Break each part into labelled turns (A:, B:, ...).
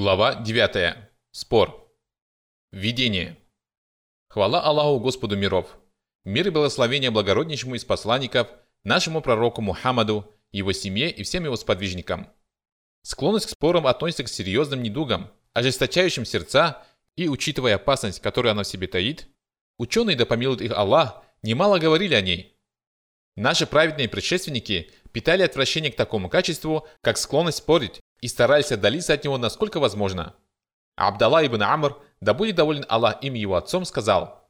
A: Глава 9. Спор. Введение. Хвала Аллаху Господу миров. Мир и благословение благороднейшему из посланников, нашему пророку Мухаммаду, его семье и всем его сподвижникам. Склонность к спорам относится к серьезным недугам, ожесточающим сердца, и, учитывая опасность, которую она в себе таит, ученые, да помилует их Аллах, немало говорили о ней. Наши праведные предшественники питали отвращение к такому качеству, как склонность спорить, и старались отдалиться от него насколько возможно. Абдалла ибн Амр, да будет доволен Аллах им его отцом, сказал,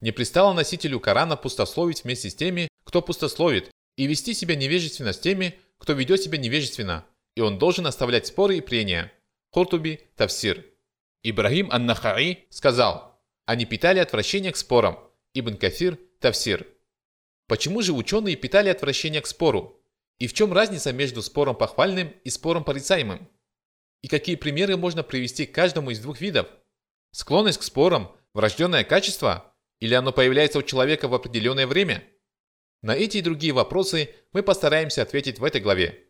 A: «Не пристало носителю Корана пустословить вместе с теми, кто пустословит, и вести себя невежественно с теми, кто ведет себя невежественно, и он должен оставлять споры и прения». Хуртуби, Тавсир. Ибрагим ан-Нахаи сказал, «Они питали отвращение к спорам». Ибн Кафир, Тавсир. Почему же ученые питали отвращение к спору? И в чем разница между спором похвальным и спором порицаемым? И какие примеры можно привести к каждому из двух видов? Склонность к спорам – врожденное качество? Или оно появляется у человека в определенное время? На эти и другие вопросы мы постараемся ответить в этой главе.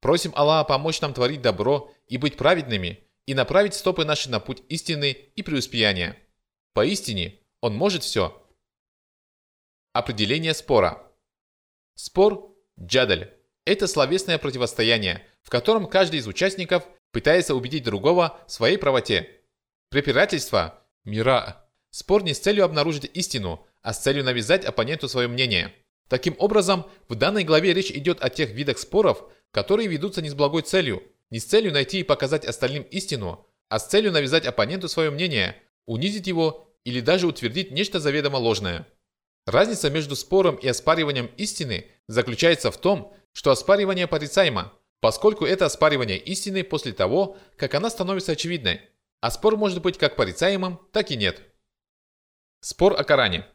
A: Просим Аллаха помочь нам творить добро и быть праведными, и направить стопы наши на путь истины и преуспеяния. Поистине, Он может все. Определение спора. Спор Джадаль – это словесное противостояние, в котором каждый из участников пытается убедить другого в своей правоте. Препирательство – мира. Спор не с целью обнаружить истину, а с целью навязать оппоненту свое мнение. Таким образом, в данной главе речь идет о тех видах споров, которые ведутся не с благой целью, не с целью найти и показать остальным истину, а с целью навязать оппоненту свое мнение, унизить его или даже утвердить нечто заведомо ложное. Разница между спором и оспариванием истины заключается в том, что оспаривание порицаемо, поскольку это оспаривание истины после того, как она становится очевидной, а спор может быть как порицаемым, так и нет. Спор о Коране.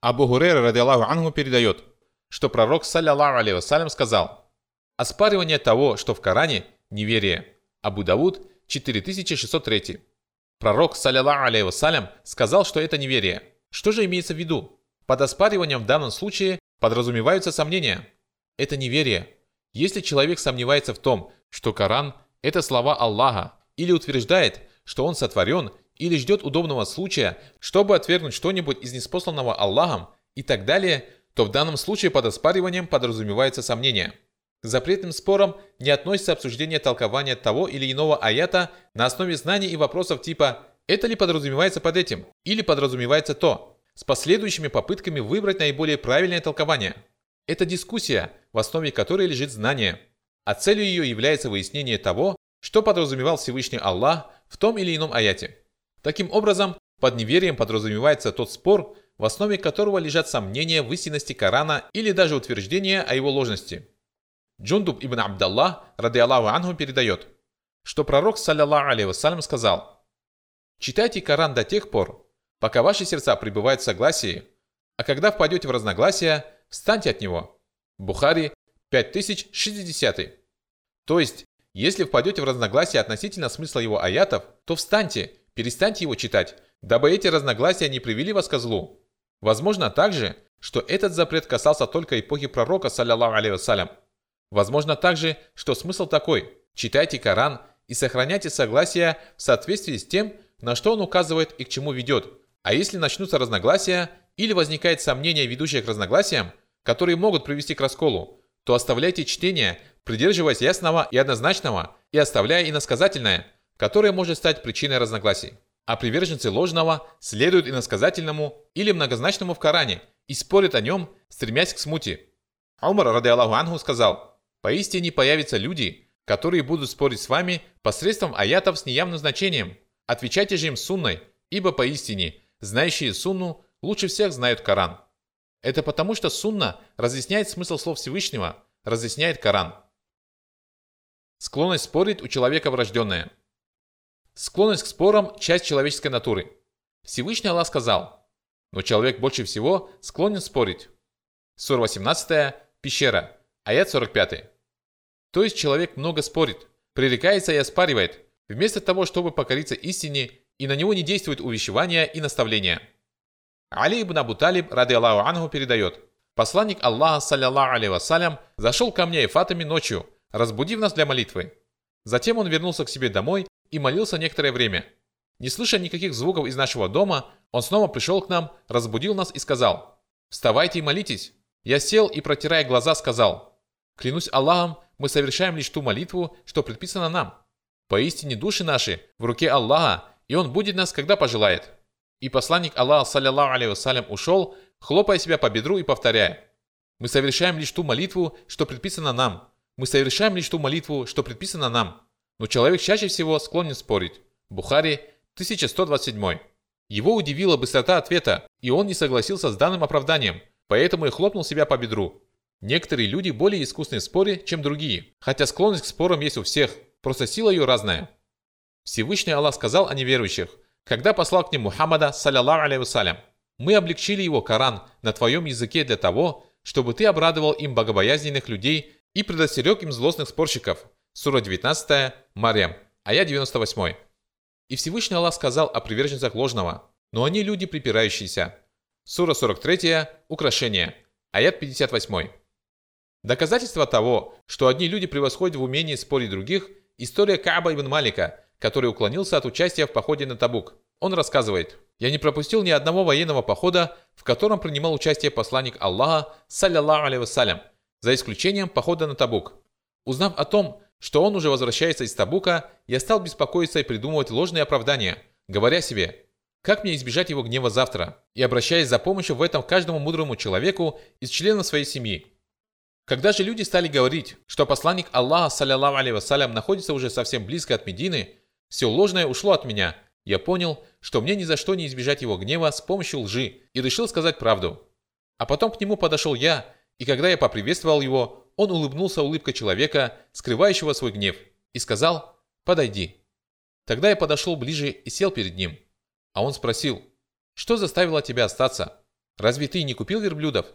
A: Абу Хурейра ради Аллаху Ангу передает, что пророк, саллиллаху вассалям, сказал «Оспаривание того, что в Коране – неверие». Абу Давуд, 4603. Пророк, саллиллаху вассалям, сказал, что это неверие. Что же имеется в виду? Под оспариванием в данном случае подразумеваются сомнения. Это неверие. Если человек сомневается в том, что Коран – это слова Аллаха, или утверждает, что он сотворен, или ждет удобного случая, чтобы отвергнуть что-нибудь из неспосланного Аллахом и так далее, то в данном случае под оспариванием подразумевается сомнение. К запретным спорам не относится обсуждение толкования того или иного аята на основе знаний и вопросов типа «это ли подразумевается под этим?» или «подразумевается то?» С последующими попытками выбрать наиболее правильное толкование. Это дискуссия, в основе которой лежит знание, а целью ее является выяснение того, что подразумевал Всевышний Аллах в том или ином аяте. Таким образом, под неверием подразумевается тот спор, в основе которого лежат сомнения в истинности Корана или даже утверждение о его ложности. Джундуб ибн Абдаллах, ради Аллаху Ангу, передает, что пророк, саллиллаху алейhi вассалям, сказал, «Читайте Коран до тех пор, пока ваши сердца пребывают в согласии, а когда впадете в разногласия, встаньте от него. Бухари 5060. То есть, если впадете в разногласия относительно смысла его аятов, то встаньте, перестаньте его читать, дабы эти разногласия не привели вас к злу. Возможно также, что этот запрет касался только эпохи пророка, саллиллаху алейhi Возможно также, что смысл такой – читайте Коран и сохраняйте согласие в соответствии с тем, на что он указывает и к чему ведет – а если начнутся разногласия или возникает сомнение, ведущее к разногласиям, которые могут привести к расколу, то оставляйте чтение, придерживаясь ясного и однозначного, и оставляя иносказательное, которое может стать причиной разногласий. А приверженцы ложного следуют иносказательному или многозначному в Коране и спорят о нем, стремясь к смуте. Умар, ради Аллаху Ангу, сказал, «Поистине появятся люди, которые будут спорить с вами посредством аятов с неявным значением. Отвечайте же им сунной, ибо поистине – Знающие Сунну лучше всех знают Коран. Это потому, что Сунна разъясняет смысл слов Всевышнего, разъясняет Коран. Склонность спорить у человека врожденная. Склонность к спорам – часть человеческой натуры. Всевышний Аллах сказал, но человек больше всего склонен спорить. Сура 18, пещера, аят 45. То есть человек много спорит, пререкается и оспаривает, вместо того, чтобы покориться истине и на него не действует увещевание и наставление. Али ибн Абу Талиб, ради Аллаху Ангу, передает. Посланник Аллаха, саллиллаху алейhi вассалям, зашел ко мне и Фатами ночью, разбудив нас для молитвы. Затем он вернулся к себе домой и молился некоторое время. Не слыша никаких звуков из нашего дома, он снова пришел к нам, разбудил нас и сказал, «Вставайте и молитесь». Я сел и, протирая глаза, сказал, «Клянусь Аллахом, мы совершаем лишь ту молитву, что предписано нам. Поистине души наши в руке Аллаха, и Он будет нас, когда пожелает». И посланник Аллаха, саллиллаху алейхи вассалям, ушел, хлопая себя по бедру и повторяя, «Мы совершаем лишь ту молитву, что предписано нам. Мы совершаем лишь ту молитву, что предписано нам». Но человек чаще всего склонен спорить. Бухари, 1127. Его удивила быстрота ответа, и он не согласился с данным оправданием, поэтому и хлопнул себя по бедру. Некоторые люди более искусны в споре, чем другие, хотя склонность к спорам есть у всех, просто сила ее разная. Всевышний Аллах сказал о неверующих, когда послал к ним Мухаммада, саллиллаху алейhi вассалям, «Мы облегчили его Коран на твоем языке для того, чтобы ты обрадовал им богобоязненных людей и предостерег им злостных спорщиков». Сура 19, Марьям, аят 98. И Всевышний Аллах сказал о приверженцах ложного, но они люди припирающиеся. Сура 43, Украшение, аят 58. Доказательство того, что одни люди превосходят в умении спорить других, история Кааба ибн Малика, который уклонился от участия в походе на Табук. Он рассказывает, «Я не пропустил ни одного военного похода, в котором принимал участие посланник Аллаха, саллиллаху алейhi вассалям, за исключением похода на Табук. Узнав о том, что он уже возвращается из Табука, я стал беспокоиться и придумывать ложные оправдания, говоря себе, как мне избежать его гнева завтра, и обращаясь за помощью в этом каждому мудрому человеку из членов своей семьи. Когда же люди стали говорить, что посланник Аллаха, саллиллаху алейhi вассалям, находится уже совсем близко от Медины, все ложное ушло от меня, я понял, что мне ни за что не избежать его гнева с помощью лжи, и решил сказать правду. А потом к нему подошел я, и когда я поприветствовал его, он улыбнулся улыбкой человека, скрывающего свой гнев, и сказал «Подойди». Тогда я подошел ближе и сел перед ним. А он спросил «Что заставило тебя остаться? Разве ты не купил верблюдов?»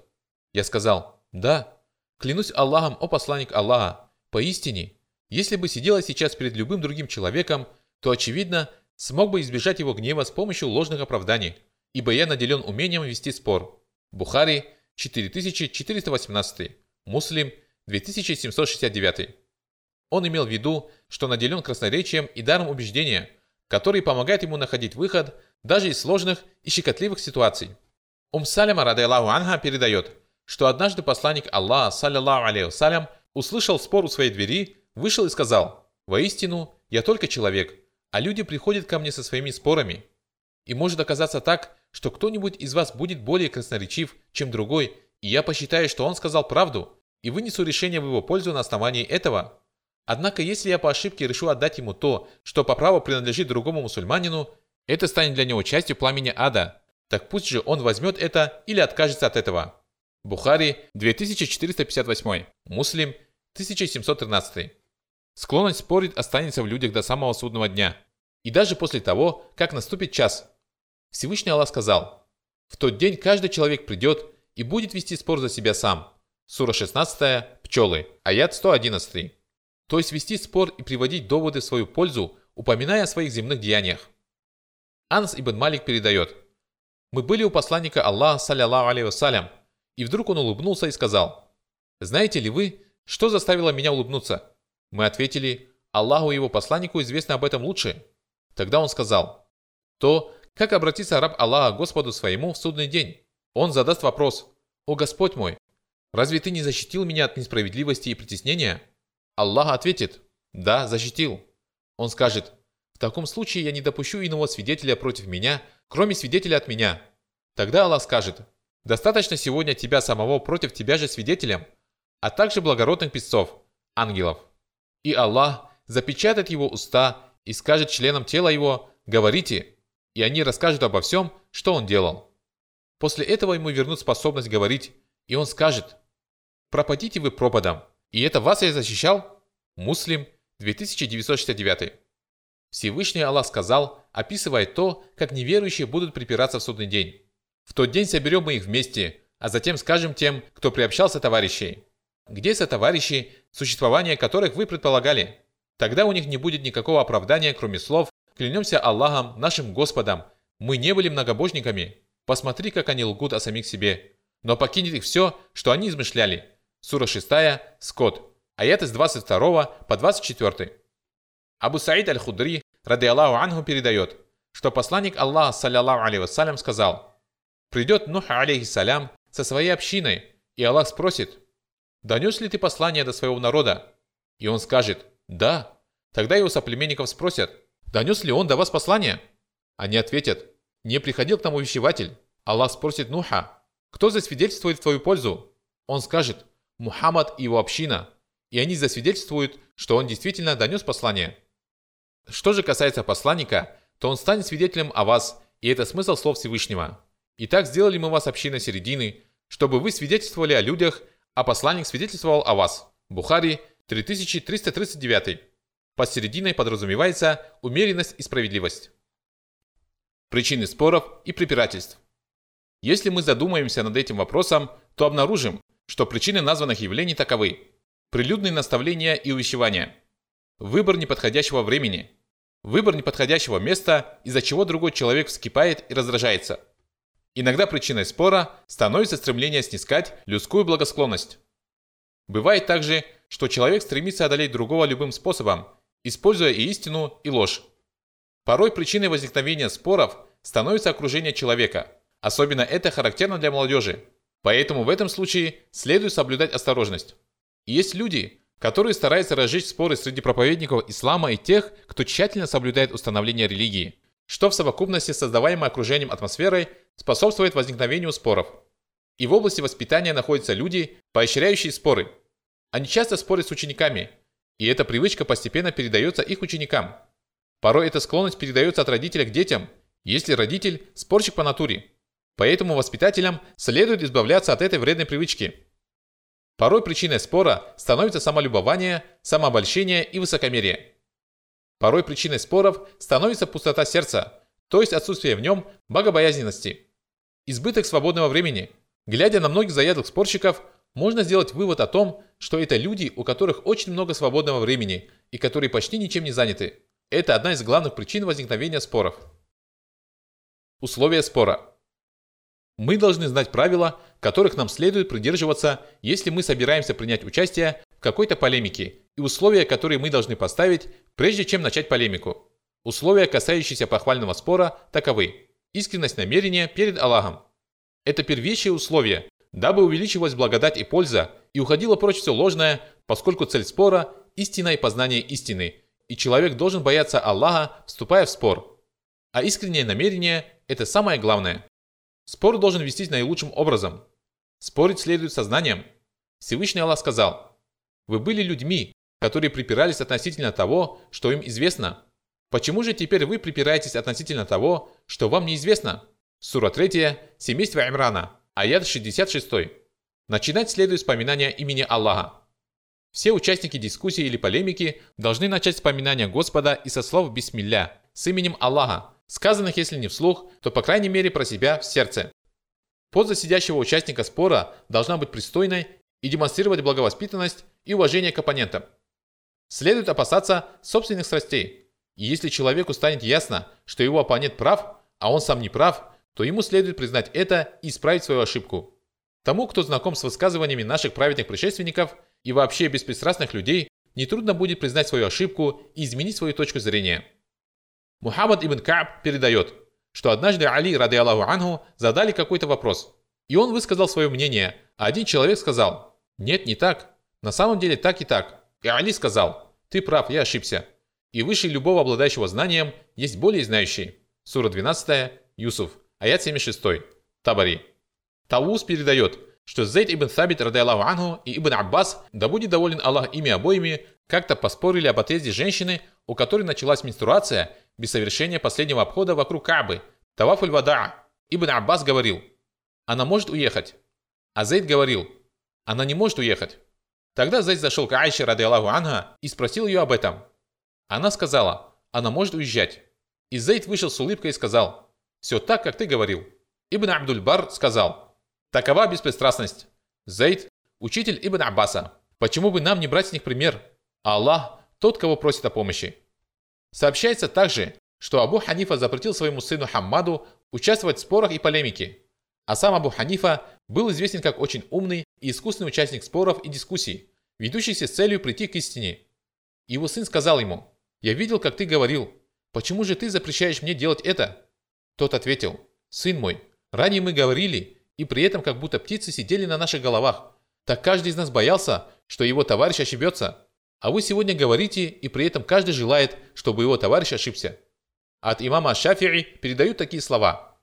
A: Я сказал «Да». Клянусь Аллахом, о посланник Аллаха, поистине, если бы сидела сейчас перед любым другим человеком, то, очевидно, смог бы избежать его гнева с помощью ложных оправданий, ибо я наделен умением вести спор. Бухари, 4418, Муслим, 2769. Он имел в виду, что наделен красноречием и даром убеждения, который помогает ему находить выход даже из сложных и щекотливых ситуаций. Ум Салима радайлаху анха передает, что однажды посланник Аллаха, саллиллаху алейхи салям, услышал спор у своей двери, вышел и сказал, «Воистину, я только человек, а люди приходят ко мне со своими спорами. И может оказаться так, что кто-нибудь из вас будет более красноречив, чем другой, и я посчитаю, что он сказал правду, и вынесу решение в его пользу на основании этого. Однако, если я по ошибке решу отдать ему то, что по праву принадлежит другому мусульманину, это станет для него частью пламени ада. Так пусть же он возьмет это или откажется от этого. Бухари 2458, Муслим 1713. Склонность спорить останется в людях до самого судного дня. И даже после того, как наступит час. Всевышний Аллах сказал, «В тот день каждый человек придет и будет вести спор за себя сам». Сура 16, пчелы, аят 111. То есть вести спор и приводить доводы в свою пользу, упоминая о своих земных деяниях. Анс ибн Малик передает, «Мы были у посланника Аллаха, саллиллаху алейhi вассалям, и вдруг он улыбнулся и сказал, «Знаете ли вы, что заставило меня улыбнуться?» Мы ответили, «Аллаху и его посланнику известно об этом лучше». Тогда он сказал, «То, как обратиться раб Аллаха Господу своему в судный день? Он задаст вопрос, «О Господь мой, Разве ты не защитил меня от несправедливости и притеснения? Аллах ответит, да, защитил. Он скажет, в таком случае я не допущу иного свидетеля против меня, кроме свидетеля от меня. Тогда Аллах скажет, достаточно сегодня тебя самого против тебя же свидетелем, а также благородных писцов, ангелов. И Аллах запечатает его уста и скажет членам тела его, говорите, и они расскажут обо всем, что он делал. После этого ему вернут способность говорить, и он скажет, пропадите вы пропадом. И это вас я защищал? Муслим, 2969. Всевышний Аллах сказал, описывая то, как неверующие будут припираться в судный день. В тот день соберем мы их вместе, а затем скажем тем, кто приобщался товарищей. Где сотоварищи, существование которых вы предполагали? Тогда у них не будет никакого оправдания, кроме слов «Клянемся Аллахом, нашим Господом, мы не были многобожниками». Посмотри, как они лгут о самих себе. Но покинет их все, что они измышляли. Сура 6, Скот. Аят из 22 по 24. Абу Саид аль-Худри, ради Аллаху анху, передает, что посланник Аллаха, саллиллаху алейхи вассалям, сказал, «Придет Нух, алейхиссалям, со своей общиной, и Аллах спросит, «Донес ли ты послание до своего народа?» И он скажет, «Да». Тогда его соплеменников спросят, «Донес ли он до вас послание?» Они ответят, «Не приходил к тому вещеватель». Аллах спросит Нуха, «Кто засвидетельствует в твою пользу?» Он скажет, «Мухаммад и его община». И они засвидетельствуют, что он действительно донес послание. Что же касается посланника, то он станет свидетелем о вас, и это смысл слов Всевышнего. Итак, сделали мы вас общиной середины, чтобы вы свидетельствовали о людях, а посланник свидетельствовал о вас. Бухари 3339. Под серединой подразумевается умеренность и справедливость. Причины споров и препирательств. Если мы задумаемся над этим вопросом, то обнаружим, что причины названных явлений таковы. Прилюдные наставления и увещевания. Выбор неподходящего времени. Выбор неподходящего места, из-за чего другой человек вскипает и раздражается – Иногда причиной спора становится стремление снискать людскую благосклонность. Бывает также, что человек стремится одолеть другого любым способом, используя и истину, и ложь. Порой причиной возникновения споров становится окружение человека. Особенно это характерно для молодежи. Поэтому в этом случае следует соблюдать осторожность. Есть люди, которые стараются разжечь споры среди проповедников ислама и тех, кто тщательно соблюдает установление религии, что в совокупности с создаваемой окружением атмосферой способствует возникновению споров. И в области воспитания находятся люди, поощряющие споры. Они часто спорят с учениками, и эта привычка постепенно передается их ученикам. Порой эта склонность передается от родителя к детям, если родитель – спорщик по натуре. Поэтому воспитателям следует избавляться от этой вредной привычки. Порой причиной спора становится самолюбование, самообольщение и высокомерие. Порой причиной споров становится пустота сердца, то есть отсутствие в нем богобоязненности. Избыток свободного времени. Глядя на многих заядлых спорщиков, можно сделать вывод о том, что это люди, у которых очень много свободного времени и которые почти ничем не заняты. Это одна из главных причин возникновения споров. Условия спора. Мы должны знать правила, которых нам следует придерживаться, если мы собираемся принять участие в какой-то полемике, и условия, которые мы должны поставить, прежде чем начать полемику. Условия, касающиеся похвального спора, таковы. Искренность намерения перед Аллахом. Это первейшее условие, дабы увеличивалась благодать и польза, и уходило прочь все ложное, поскольку цель спора – истина и познание истины, и человек должен бояться Аллаха, вступая в спор. А искреннее намерение – это самое главное. Спор должен вестись наилучшим образом. Спорить следует сознанием. Всевышний Аллах сказал, «Вы были людьми, которые припирались относительно того, что им известно, Почему же теперь вы припираетесь относительно того, что вам неизвестно? Сура 3, семейство Имрана, аят 66. Начинать следует с поминания имени Аллаха. Все участники дискуссии или полемики должны начать с поминания Господа и со слов «Бисмилля» с именем Аллаха, сказанных если не вслух, то по крайней мере про себя в сердце. Поза сидящего участника спора должна быть пристойной и демонстрировать благовоспитанность и уважение к оппонентам. Следует опасаться собственных страстей – и если человеку станет ясно, что его оппонент прав, а он сам не прав, то ему следует признать это и исправить свою ошибку. Тому, кто знаком с высказываниями наших праведных предшественников и вообще беспристрастных людей, нетрудно будет признать свою ошибку и изменить свою точку зрения. Мухаммад ибн Кааб передает, что однажды Али, ради Аллаху Анху, задали какой-то вопрос. И он высказал свое мнение, а один человек сказал, «Нет, не так. На самом деле так и так». И Али сказал, «Ты прав, я ошибся». И выше любого обладающего знанием есть более знающий. Сура 12, Юсуф, аят 76, Табари. Таус передает, что Зейд ибн Сабит, ради Аллаху и Ибн Аббас, да будет доволен Аллах ими обоими, как-то поспорили об отъезде женщины, у которой началась менструация без совершения последнего обхода вокруг Кабы, Тавафуль Вада. Ибн Аббас говорил, она может уехать. А Зейд говорил, она не может уехать. Тогда Зейд зашел к Айше, ради Аллаху Анха, и спросил ее об этом. Она сказала, она может уезжать. И Зейд вышел с улыбкой и сказал, все так, как ты говорил. Ибн Абдуль-Бар сказал, такова беспристрастность. Зейд – учитель Ибн Аббаса. Почему бы нам не брать с них пример? Аллах – тот, кого просит о помощи. Сообщается также, что Абу Ханифа запретил своему сыну Хаммаду участвовать в спорах и полемике. А сам Абу Ханифа был известен как очень умный и искусный участник споров и дискуссий, ведущийся с целью прийти к истине. Его сын сказал ему – Я видел, как ты говорил. Почему же ты запрещаешь мне делать это?» Тот ответил, «Сын мой, ранее мы говорили, и при этом как будто птицы сидели на наших головах. Так каждый из нас боялся, что его товарищ ошибется. А вы сегодня говорите, и при этом каждый желает, чтобы его товарищ ошибся. От имама Шафи'i передают такие слова.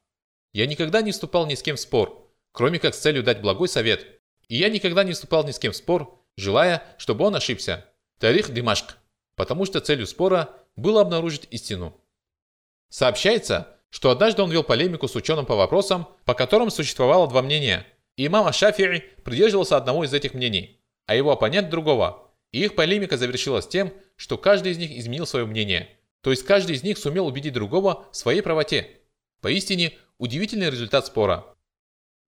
A: «Я никогда не вступал ни с кем в спор, кроме как с целью дать благой совет. И я никогда не вступал ни с кем в спор, желая, чтобы он ошибся. Тарих Димашк. Потому что целью спора было обнаружить истину. Сообщается, что однажды он вел полемику с ученым по вопросам, по которым существовало два мнения. И имам Шафи'i придерживался одного из этих мнений, а его оппонент другого. И их полемика завершилась тем, что каждый из них изменил свое мнение. То есть каждый из них сумел убедить другого в своей правоте. Поистине, удивительный результат спора.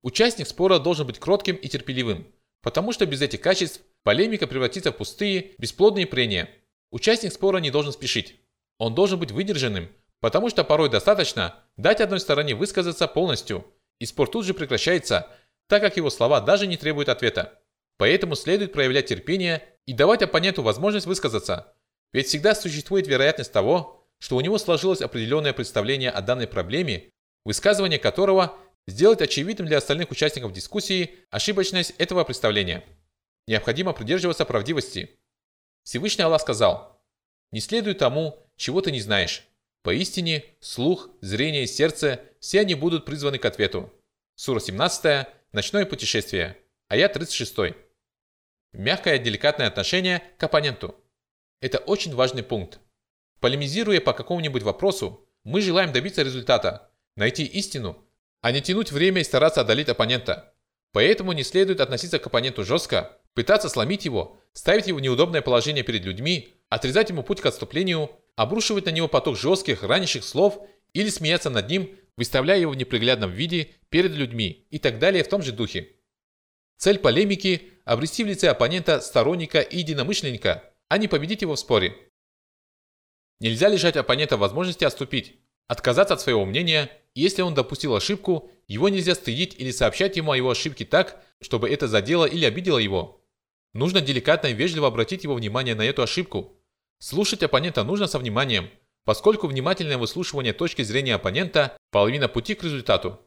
A: Участник спора должен быть кротким и терпеливым, потому что без этих качеств полемика превратится в пустые, бесплодные прения. Участник спора не должен спешить. Он должен быть выдержанным, потому что порой достаточно дать одной стороне высказаться полностью, и спор тут же прекращается, так как его слова даже не требуют ответа. Поэтому следует проявлять терпение и давать оппоненту возможность высказаться, ведь всегда существует вероятность того, что у него сложилось определенное представление о данной проблеме, высказывание которого сделать очевидным для остальных участников дискуссии ошибочность этого представления. Необходимо придерживаться правдивости. Всевышний Аллах сказал, «Не следуй тому, чего ты не знаешь. Поистине, слух, зрение и сердце, все они будут призваны к ответу». Сура 17, Ночное путешествие, аят 36. Мягкое деликатное отношение к оппоненту. Это очень важный пункт. Полемизируя по какому-нибудь вопросу, мы желаем добиться результата, найти истину, а не тянуть время и стараться одолеть оппонента. Поэтому не следует относиться к оппоненту жестко, пытаться сломить его, ставить его в неудобное положение перед людьми, отрезать ему путь к отступлению, обрушивать на него поток жестких, ранящих слов или смеяться над ним, выставляя его в неприглядном виде перед людьми и так далее в том же духе. Цель полемики – обрести в лице оппонента сторонника и единомышленника, а не победить его в споре. Нельзя лишать оппонента возможности отступить, отказаться от своего мнения если он допустил ошибку, его нельзя стыдить или сообщать ему о его ошибке так, чтобы это задело или обидело его. Нужно деликатно и вежливо обратить его внимание на эту ошибку. Слушать оппонента нужно со вниманием, поскольку внимательное выслушивание точки зрения оппонента – половина пути к результату.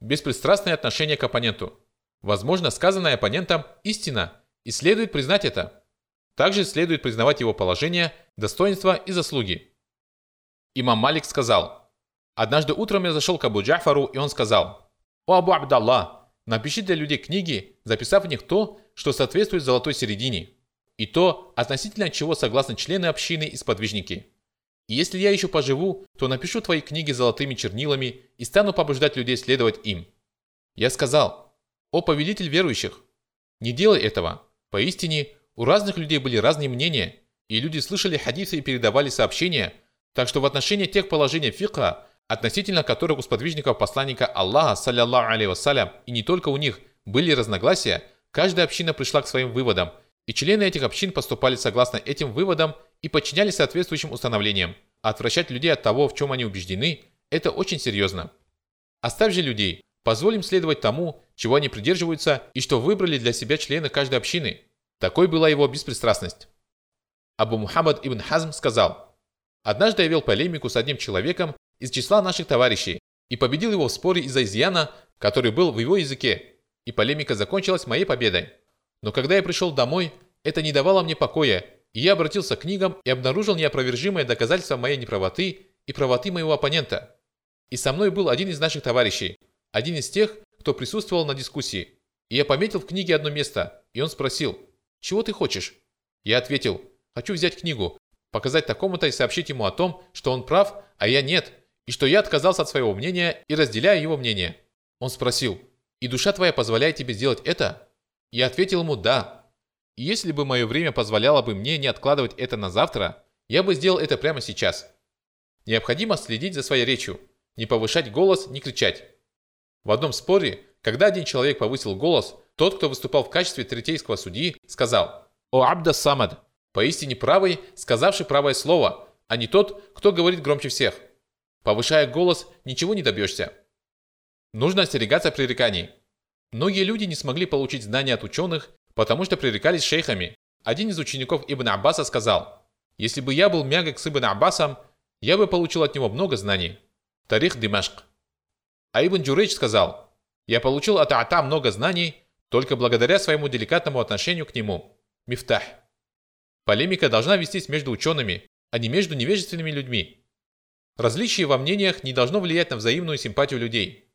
A: Беспристрастное отношение к оппоненту. Возможно, сказанное оппонентом – истина, и следует признать это. Также следует признавать его положение, достоинства и заслуги. Имам Малик сказал – Однажды утром я зашел к Абу Джафару, и он сказал, «О Абу Абдаллах, напиши для людей книги, записав в них то, что соответствует золотой середине, и то, относительно чего согласны члены общины и сподвижники. И если я еще поживу, то напишу твои книги золотыми чернилами и стану побуждать людей следовать им». Я сказал, «О повелитель верующих, не делай этого. Поистине, у разных людей были разные мнения, и люди слышали хадисы и передавали сообщения, так что в отношении тех положений фикха, относительно которых у сподвижников посланника Аллаха, саллиллаху алейhi вассалям, и не только у них, были разногласия, каждая община пришла к своим выводам, и члены этих общин поступали согласно этим выводам и подчинялись соответствующим установлениям. А отвращать людей от того, в чем они убеждены, это очень серьезно. Оставь же людей, позволим следовать тому, чего они придерживаются и что выбрали для себя члены каждой общины. Такой была его беспристрастность. Абу Мухаммад ибн Хазм сказал, «Однажды я вел полемику с одним человеком, из числа наших товарищей и победил его в споре из-за изъяна, который был в его языке, и полемика закончилась моей победой. Но когда я пришел домой, это не давало мне покоя, и я обратился к книгам и обнаружил неопровержимое доказательство моей неправоты и правоты моего оппонента. И со мной был один из наших товарищей, один из тех, кто присутствовал на дискуссии. И я пометил в книге одно место, и он спросил, «Чего ты хочешь?» Я ответил, «Хочу взять книгу, показать такому-то и сообщить ему о том, что он прав, а я нет, и что я отказался от своего мнения и разделяю его мнение. Он спросил, «И душа твоя позволяет тебе сделать это?» Я ответил ему «да». Если бы мое время позволяло бы мне не откладывать это на завтра, я бы сделал это прямо сейчас. Необходимо следить за своей речью, не повышать голос, не кричать. В одном споре, когда один человек повысил голос, тот, кто выступал в качестве третейского судьи, сказал «О Абда Самад, поистине правый, сказавший правое слово, а не тот, кто говорит громче всех». Повышая голос, ничего не добьешься. Нужно остерегаться пререканий. Многие люди не смогли получить знания от ученых, потому что пререкались шейхами. Один из учеников Ибн Аббаса сказал, если бы я был мягок с Ибн Аббасом, я бы получил от него много знаний. Тарих Димашк. А Ибн Джурейдж сказал, я получил от Ата много знаний только благодаря своему деликатному отношению к нему. Мифтах. Полемика должна вестись между учеными, а не между невежественными людьми. Различие во мнениях не должно влиять на взаимную симпатию людей.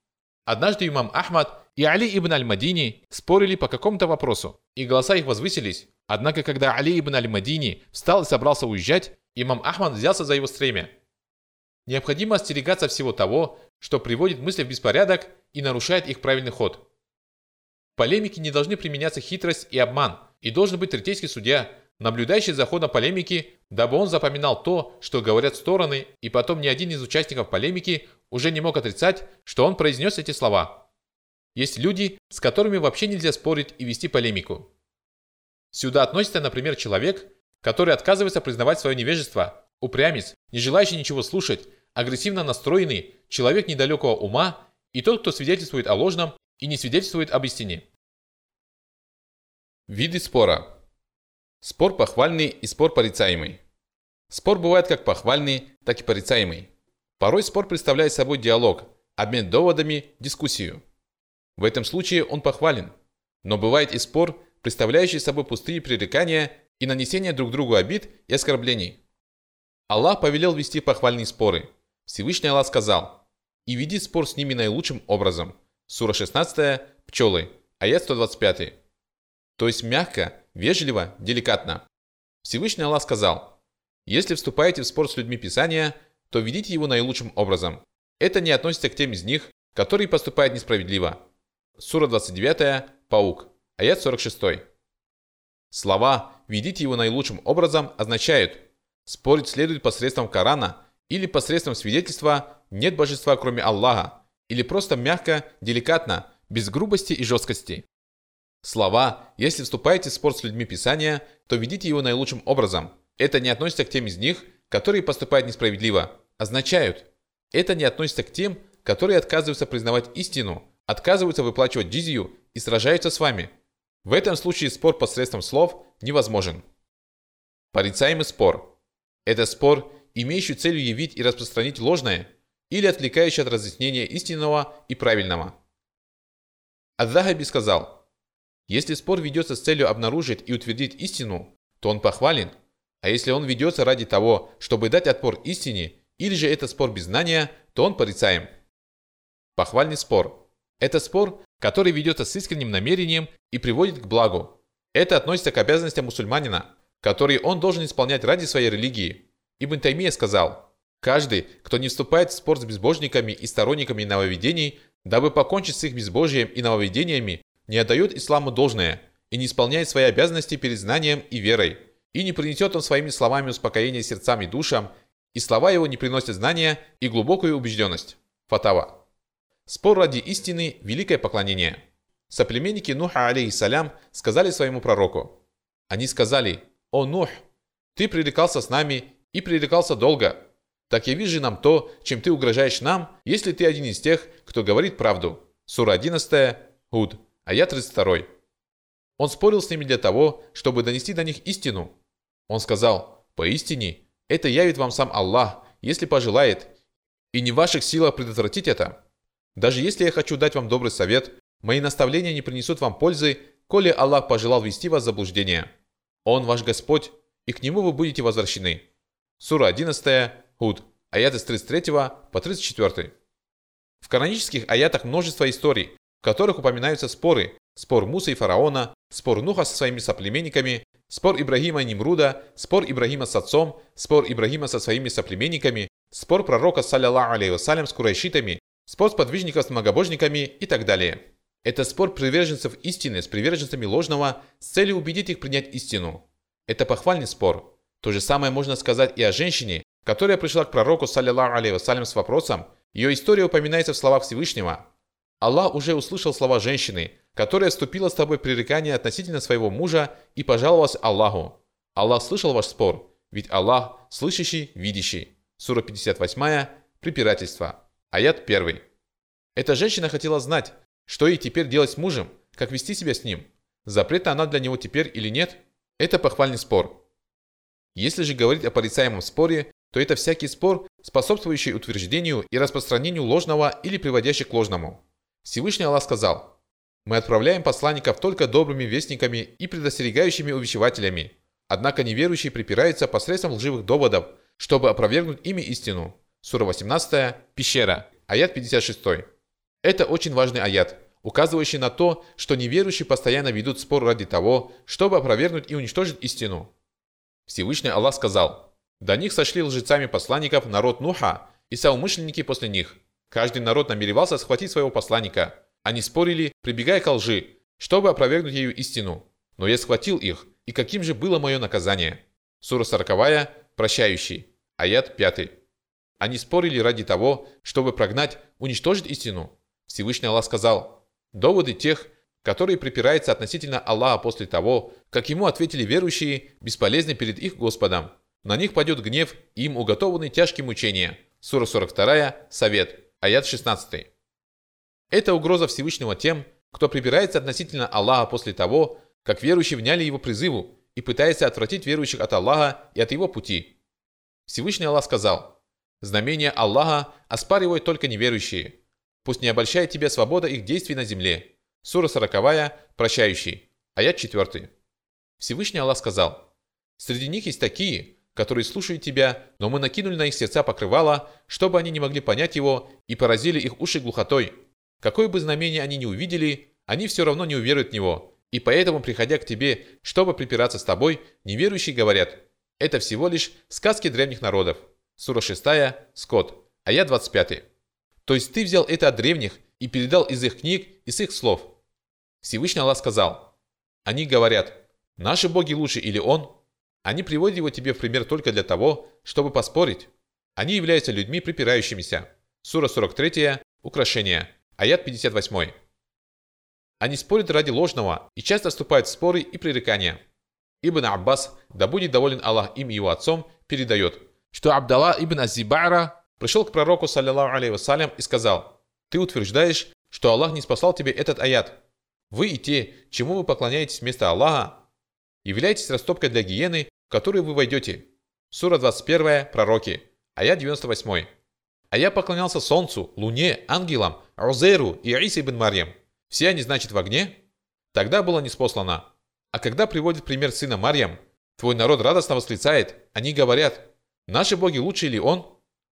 A: Однажды имам Ахмад и Али ибн Аль-Мадини спорили по какому-то вопросу, и голоса их возвысились. Однако, когда Али ибн Аль-Мадини встал и собрался уезжать, имам Ахмад взялся за его стремя. Необходимо остерегаться всего того, что приводит мысли в беспорядок и нарушает их правильный ход. В полемике не должны применяться хитрость и обман, и должен быть третейский судья, наблюдающий за ходом полемики, дабы он запоминал то, что говорят стороны, и потом ни один из участников полемики уже не мог отрицать, что он произнес эти слова. Есть люди, с которыми вообще нельзя спорить и вести полемику. Сюда относится, например, человек, который отказывается признавать свое невежество, упрямец, не желающий ничего слушать, агрессивно настроенный, человек недалекого ума и тот, кто свидетельствует о ложном и не свидетельствует об истине. Виды спора. Спор похвальный и спор порицаемый. Спор бывает как похвальный, так и порицаемый. Порой спор представляет собой диалог, обмен доводами, дискуссию. В этом случае он похвален. Но бывает и спор, представляющий собой пустые пререкания и нанесение друг другу обид и оскорблений. Аллах повелел вести похвальные споры. Всевышний Аллах сказал, «И веди спор с ними наилучшим образом». Сура 16, пчелы, аят 125. То есть мягко, вежливо, деликатно. Всевышний Аллах сказал, «Если вступаете в спор с людьми Писания, то ведите его наилучшим образом. Это не относится к тем из них, которые поступают несправедливо. Сура 29, Паук, аят 46. Слова «ведите его наилучшим образом» означают спорить следует посредством Корана или посредством свидетельства «нет божества кроме Аллаха» или просто мягко, деликатно, без грубости и жесткости. Слова «если вступаете в спор с людьми Писания, то ведите его наилучшим образом» это не относится к тем из них, которые поступают несправедливо, означают это не относится к тем, которые отказываются признавать истину, отказываются выплачивать джизию и сражаются с вами. В этом случае спор посредством слов невозможен. Порицаемый спор. Это спор, имеющий целью явить и распространить ложное или отвлекающий от разъяснения истинного и правильного. Ад-Дахаби сказал, если спор ведется с целью обнаружить и утвердить истину, то он похвален, а если он ведется ради того, чтобы дать отпор истине, или же это спор без знания, то он порицаем. Похвальный спор. Это спор, который ведется с искренним намерением и приводит к благу. Это относится к обязанностям мусульманина, которые он должен исполнять ради своей религии. Ибн Таймия сказал, «Каждый, кто не вступает в спор с безбожниками и сторонниками нововведений, дабы покончить с их безбожием и нововведениями, не отдает исламу должное и не исполняет свои обязанности перед знанием и верой, и не принесет он своими словами успокоение сердцам и душам, и слова его не приносят знания и глубокую убежденность». Фатава. Спор ради истины – великое поклонение. Соплеменники Нуха, алейхиссалям, сказали своему пророку. Они сказали, «О Нух, ты пререкался с нами и пререкался долго. Так я вижу нам то, чем ты угрожаешь нам, если ты один из тех, кто говорит правду». Сура 11, Худ, аят 32. Он спорил с ними для того, чтобы донести до них истину. Он сказал, «Поистине, это явит вам сам Аллах, если пожелает, и не в ваших силах предотвратить это». Даже если я хочу дать вам добрый совет, мои наставления не принесут вам пользы, коли Аллах пожелал вести вас в заблуждение. Он ваш Господь, и к Нему вы будете возвращены. Сура 11, Худ, аяты с 33 по 34. В канонических аятах множество историй, в которых упоминаются споры, спор Муса и фараона, спор Нуха со своими соплеменниками, спор Ибрагима и Нимруда, спор Ибрагима с отцом, спор Ибрагима со своими соплеменниками, спор пророка, саллиллаху алейхи с курайшитами, спор сподвижников с многобожниками и так далее. Это спор приверженцев истины с приверженцами ложного с целью убедить их принять истину. Это похвальный спор. То же самое можно сказать и о женщине, которая пришла к пророку, саллиллаху вассалям, с вопросом. Ее история упоминается в словах Всевышнего. Аллах уже услышал слова женщины, которая вступила с тобой в пререкание относительно своего мужа и пожаловалась Аллаху. Аллах слышал ваш спор, ведь Аллах слышащий, видящий. Сура 58, препирательство. Аят 1. Эта женщина хотела знать, что ей теперь делать с мужем, как вести себя с ним. Запрета она для него теперь или нет? Это похвальный спор. Если же говорить о порицаемом споре, то это всякий спор, способствующий утверждению и распространению ложного или приводящий к ложному. Всевышний Аллах сказал, «Мы отправляем посланников только добрыми вестниками и предостерегающими увещевателями, однако неверующие припираются посредством лживых доводов, чтобы опровергнуть ими истину». Сура 18, Пещера, аят 56. Это очень важный аят, указывающий на то, что неверующие постоянно ведут спор ради того, чтобы опровергнуть и уничтожить истину. Всевышний Аллах сказал, «До них сошли лжецами посланников народ Нуха и соумышленники после них. Каждый народ намеревался схватить своего посланника. Они спорили, прибегая к лжи, чтобы опровергнуть ее истину. Но я схватил их, и каким же было мое наказание?» Сура 40, прощающий, аят 5. Они спорили ради того, чтобы прогнать, уничтожить истину. Всевышний Аллах сказал, «Доводы тех, которые припираются относительно Аллаха после того, как ему ответили верующие, бесполезны перед их Господом. На них падет гнев, и им уготованы тяжкие мучения». Сура 42, Совет, аят 16. Это угроза Всевышнего тем, кто припирается относительно Аллаха после того, как верующие вняли его призыву и пытается отвратить верующих от Аллаха и от его пути. Всевышний Аллах сказал, «Знамения Аллаха оспаривают только неверующие. Пусть не обольщает тебя свобода их действий на земле». Сура 40, прощающий, аят 4. Всевышний Аллах сказал, «Среди них есть такие, которые слушают тебя, но мы накинули на их сердца покрывало, чтобы они не могли понять его и поразили их уши глухотой. Какое бы знамение они ни увидели, они все равно не уверуют в него. И поэтому, приходя к тебе, чтобы припираться с тобой, неверующие говорят, это всего лишь сказки древних народов». Сура 6, Скот, аят 25. То есть ты взял это от древних и передал из их книг, из их слов – Всевышний Аллах сказал, они говорят, наши боги лучше или он? Они приводят его тебе в пример только для того, чтобы поспорить. Они являются людьми припирающимися. Сура 43, украшение, аят 58. Они спорят ради ложного и часто вступают в споры и пререкания. Ибн Аббас, да будет доволен Аллах им и его отцом, передает, что Абдалла ибн Азибара пришел к пророку, саллиллаху алейхи вассалям, и сказал, «Ты утверждаешь, что Аллах не спасал тебе этот аят, вы и те, чему вы поклоняетесь вместо Аллаха, являетесь растопкой для гиены, в которую вы войдете. Сура 21, пророки, аят 98. А я поклонялся солнцу, луне, ангелам, Розеру и Иисе ибн Марьям. Все они, значит, в огне? Тогда было неспослано. А когда приводит пример сына Марьям, твой народ радостно восклицает, они говорят, наши боги лучше ли он?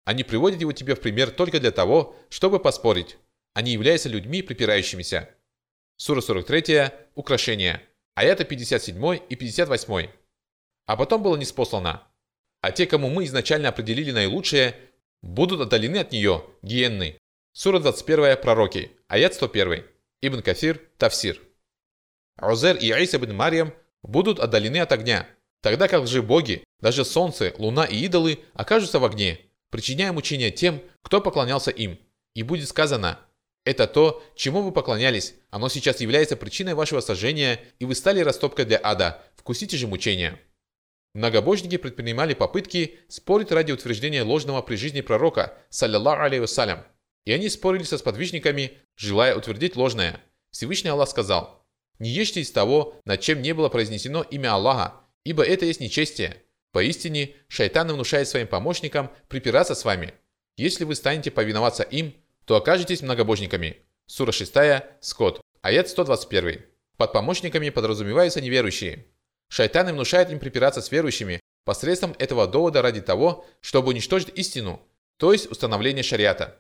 A: Они приводят его тебе в пример только для того, чтобы поспорить. Они являются людьми припирающимися. Сура 43, украшение, аяты 57 и 58. А потом было неспослано. А те, кому мы изначально определили наилучшее, будут отдалены от нее, гиенны. Сура 21, пророки, аят 101. Ибн Кафир, Тавсир. Узер и Иса ибн Марьям будут отдалены от огня, тогда как же боги, даже солнце, луна и идолы окажутся в огне, причиняя мучения тем, кто поклонялся им. И будет сказано – это то, чему вы поклонялись. Оно сейчас является причиной вашего сожжения, и вы стали растопкой для ада. Вкусите же мучения. Многобожники предпринимали попытки спорить ради утверждения ложного при жизни пророка, саллиллаху алейhi вассалям. И они спорили со сподвижниками, желая утвердить ложное. Всевышний Аллах сказал, «Не ешьте из того, над чем не было произнесено имя Аллаха, ибо это есть нечестие. Поистине, шайтан внушает своим помощникам припираться с вами. Если вы станете повиноваться им, то окажетесь многобожниками. Сура 6, Скот, аят 121. Под помощниками подразумеваются неверующие. Шайтан внушает им припираться с верующими посредством этого довода ради того, чтобы уничтожить истину, то есть установление шариата.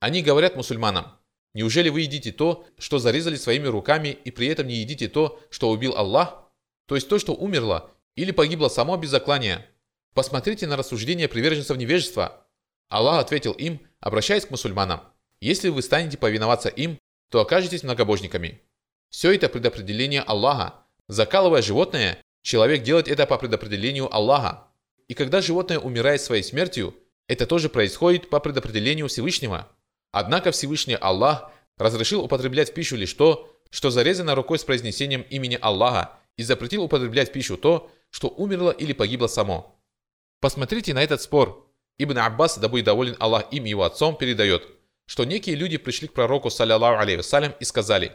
A: Они говорят мусульманам, неужели вы едите то, что зарезали своими руками и при этом не едите то, что убил Аллах? То есть то, что умерло или погибло само без заклания. Посмотрите на рассуждения приверженцев невежества. Аллах ответил им, обращаясь к мусульманам, если вы станете повиноваться им, то окажетесь многобожниками. Все это предопределение Аллаха. Закалывая животное, человек делает это по предопределению Аллаха. И когда животное умирает своей смертью, это тоже происходит по предопределению Всевышнего. Однако Всевышний Аллах разрешил употреблять в пищу лишь то, что зарезано рукой с произнесением имени Аллаха, и запретил употреблять в пищу то, что умерло или погибло само. Посмотрите на этот спор. Ибн Аббас, да будет доволен Аллах им и его отцом, передает, что некие люди пришли к пророку, саллиллаху алейхи и сказали,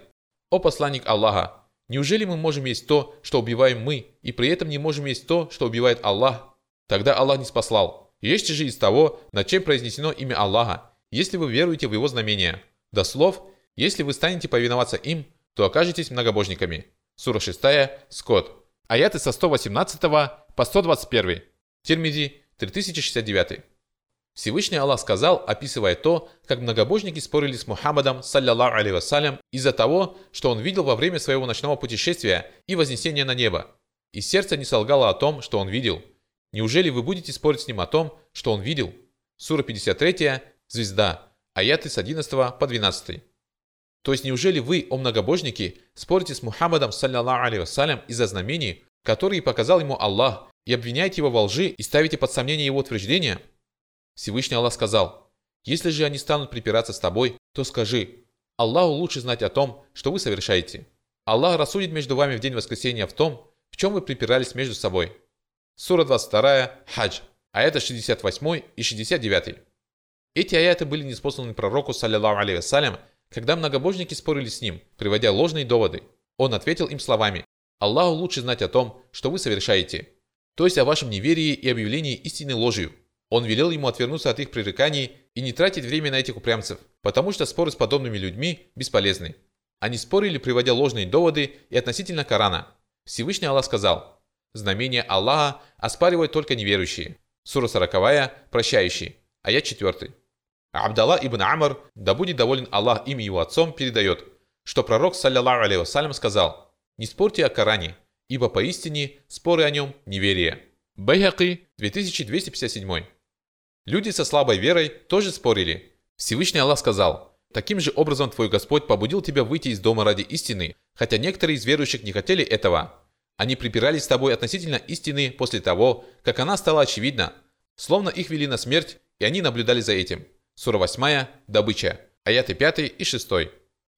A: «О посланник Аллаха, Неужели мы можем есть то, что убиваем мы, и при этом не можем есть то, что убивает Аллах? Тогда Аллах не спаслал. Ешьте же из того, над чем произнесено имя Аллаха, если вы веруете в его знамения. До слов, если вы станете повиноваться им, то окажетесь многобожниками. Сура 6, Скот. Аяты со 118 по 121. Термиди 3069. Всевышний Аллах сказал, описывая то, как многобожники спорили с Мухаммадом, саллиллаху алейhi вассалям, из-за того, что он видел во время своего ночного путешествия и вознесения на небо. И сердце не солгало о том, что он видел. Неужели вы будете спорить с ним о том, что он видел? Сура 53, Звезда, аяты с 11 по 12. То есть неужели вы, о многобожники, спорите с Мухаммадом, саллиллаху алейhi вассалям, из-за знамений, которые показал ему Аллах, и обвиняете его во лжи и ставите под сомнение его утверждения? Всевышний Аллах сказал, «Если же они станут припираться с тобой, то скажи, Аллаху лучше знать о том, что вы совершаете. Аллах рассудит между вами в день воскресения в том, в чем вы припирались между собой». Сура 22, Хадж, аяты 68 и 69. Эти аяты были неспосланы пророку, саллиллаху алейhi вассалям, когда многобожники спорили с ним, приводя ложные доводы. Он ответил им словами, «Аллаху лучше знать о том, что вы совершаете, то есть о вашем неверии и объявлении истины ложью. Он велел ему отвернуться от их пререканий и не тратить время на этих упрямцев, потому что споры с подобными людьми бесполезны. Они спорили, приводя ложные доводы и относительно Корана. Всевышний Аллах сказал, «Знамение Аллаха оспаривают только неверующие». Сура 40, прощающий, аят 4. Абдалла ибн Амр, да будет доволен Аллах им и его отцом, передает, что пророк, саллиллаху алейhi вассалям, сказал, «Не спорьте о Коране, ибо поистине споры о нем неверие». Байхаки, 2257. Люди со слабой верой тоже спорили. Всевышний Аллах сказал, «Таким же образом твой Господь побудил тебя выйти из дома ради истины, хотя некоторые из верующих не хотели этого. Они припирались с тобой относительно истины после того, как она стала очевидна, словно их вели на смерть, и они наблюдали за этим». Сура 8, добыча, аяты 5 и 6. То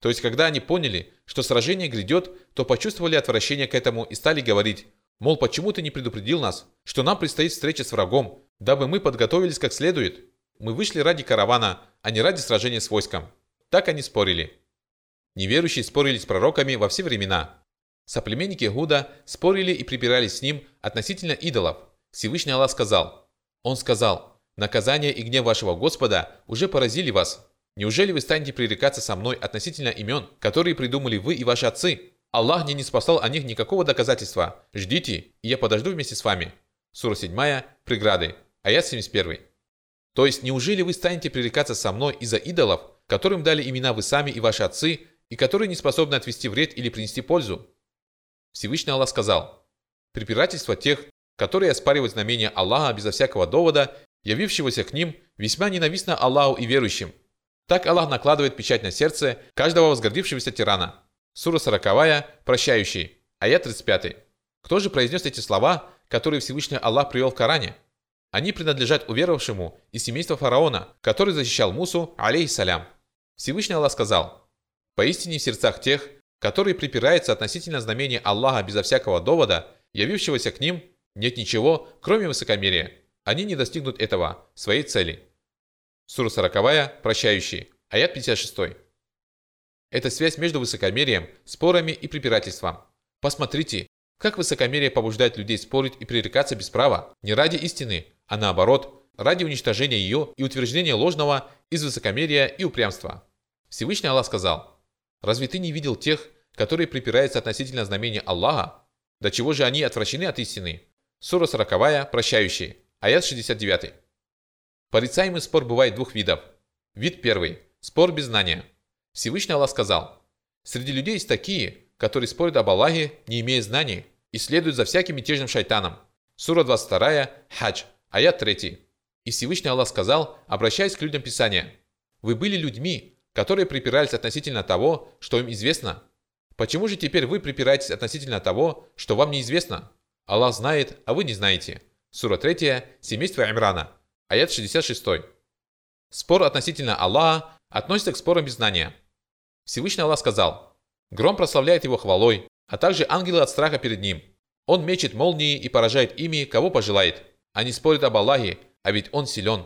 A: есть, когда они поняли, что сражение грядет, то почувствовали отвращение к этому и стали говорить, мол, почему ты не предупредил нас, что нам предстоит встреча с врагом, дабы мы подготовились как следует. Мы вышли ради каравана, а не ради сражения с войском. Так они спорили. Неверующие спорили с пророками во все времена. Соплеменники Гуда спорили и припирались с ним относительно идолов. Всевышний Аллах сказал. Он сказал, «Наказание и гнев вашего Господа уже поразили вас. Неужели вы станете пререкаться со мной относительно имен, которые придумали вы и ваши отцы? Аллах не спасал о них никакого доказательства. Ждите, и я подожду вместе с вами». Сура 7, Преграды. Аят 71. То есть, неужели вы станете пререкаться со мной из-за идолов, которым дали имена вы сами и ваши отцы, и которые не способны отвести вред или принести пользу? Всевышний Аллах сказал, препирательство тех, которые оспаривают знамения Аллаха безо всякого довода, явившегося к ним, весьма ненавистно Аллаху и верующим. Так Аллах накладывает печать на сердце каждого возгордившегося тирана. Сура 40, прощающий, аят 35. Кто же произнес эти слова, которые Всевышний Аллах привел в Коране? Они принадлежат уверовавшему из семейства фараона, который защищал Мусу, алейхиссалям. Всевышний Аллах сказал, «Поистине в сердцах тех, которые припираются относительно знамения Аллаха безо всякого довода, явившегося к ним, нет ничего, кроме высокомерия. Они не достигнут этого, своей цели». Сура 40, прощающий, аят 56. Это связь между высокомерием, спорами и препирательством. Посмотрите, как высокомерие побуждает людей спорить и пререкаться без права, не ради истины, а наоборот, ради уничтожения ее и утверждения ложного из высокомерия и упрямства. Всевышний Аллах сказал, «Разве ты не видел тех, которые припираются относительно знамения Аллаха? До чего же они отвращены от истины?» Сура 40, прощающий, аят 69. Порицаемый спор бывает двух видов. Вид первый – спор без знания. Всевышний Аллах сказал, «Среди людей есть такие, которые спорят об Аллахе, не имея знаний, и следуют за всяким мятежным шайтаном». Сура 22, Хадж, Аят 3. И Всевышний Аллах сказал, обращаясь к людям Писания, «Вы были людьми, которые припирались относительно того, что им известно. Почему же теперь вы припираетесь относительно того, что вам неизвестно? Аллах знает, а вы не знаете». Сура 3, семейство Имрана, аят 66. Спор относительно Аллаха относится к спорам без знания. Всевышний Аллах сказал, «Гром прославляет его хвалой, а также ангелы от страха перед ним. Он мечет молнии и поражает ими, кого пожелает. Они спорят об Аллахе, а ведь Он силен.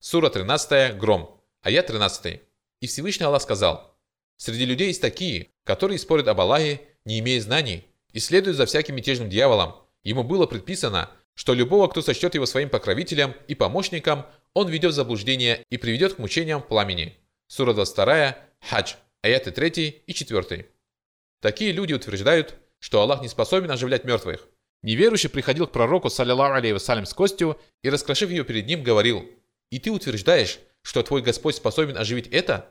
A: Сура 13, Гром, аят 13. И Всевышний Аллах сказал, «Среди людей есть такие, которые спорят об Аллахе, не имея знаний, и следуя за всяким мятежным дьяволом, ему было предписано, что любого, кто сочтет его своим покровителем и помощником, он ведет в заблуждение и приведет к мучениям в пламени. Сура 22, Хадж, аяты 3 и 4. Такие люди утверждают, что Аллах не способен оживлять мертвых. Неверующий приходил к пророку, саллиллаху алейhi вассалям, с костью и, раскрошив ее перед ним, говорил, «И ты утверждаешь, что твой Господь способен оживить это?»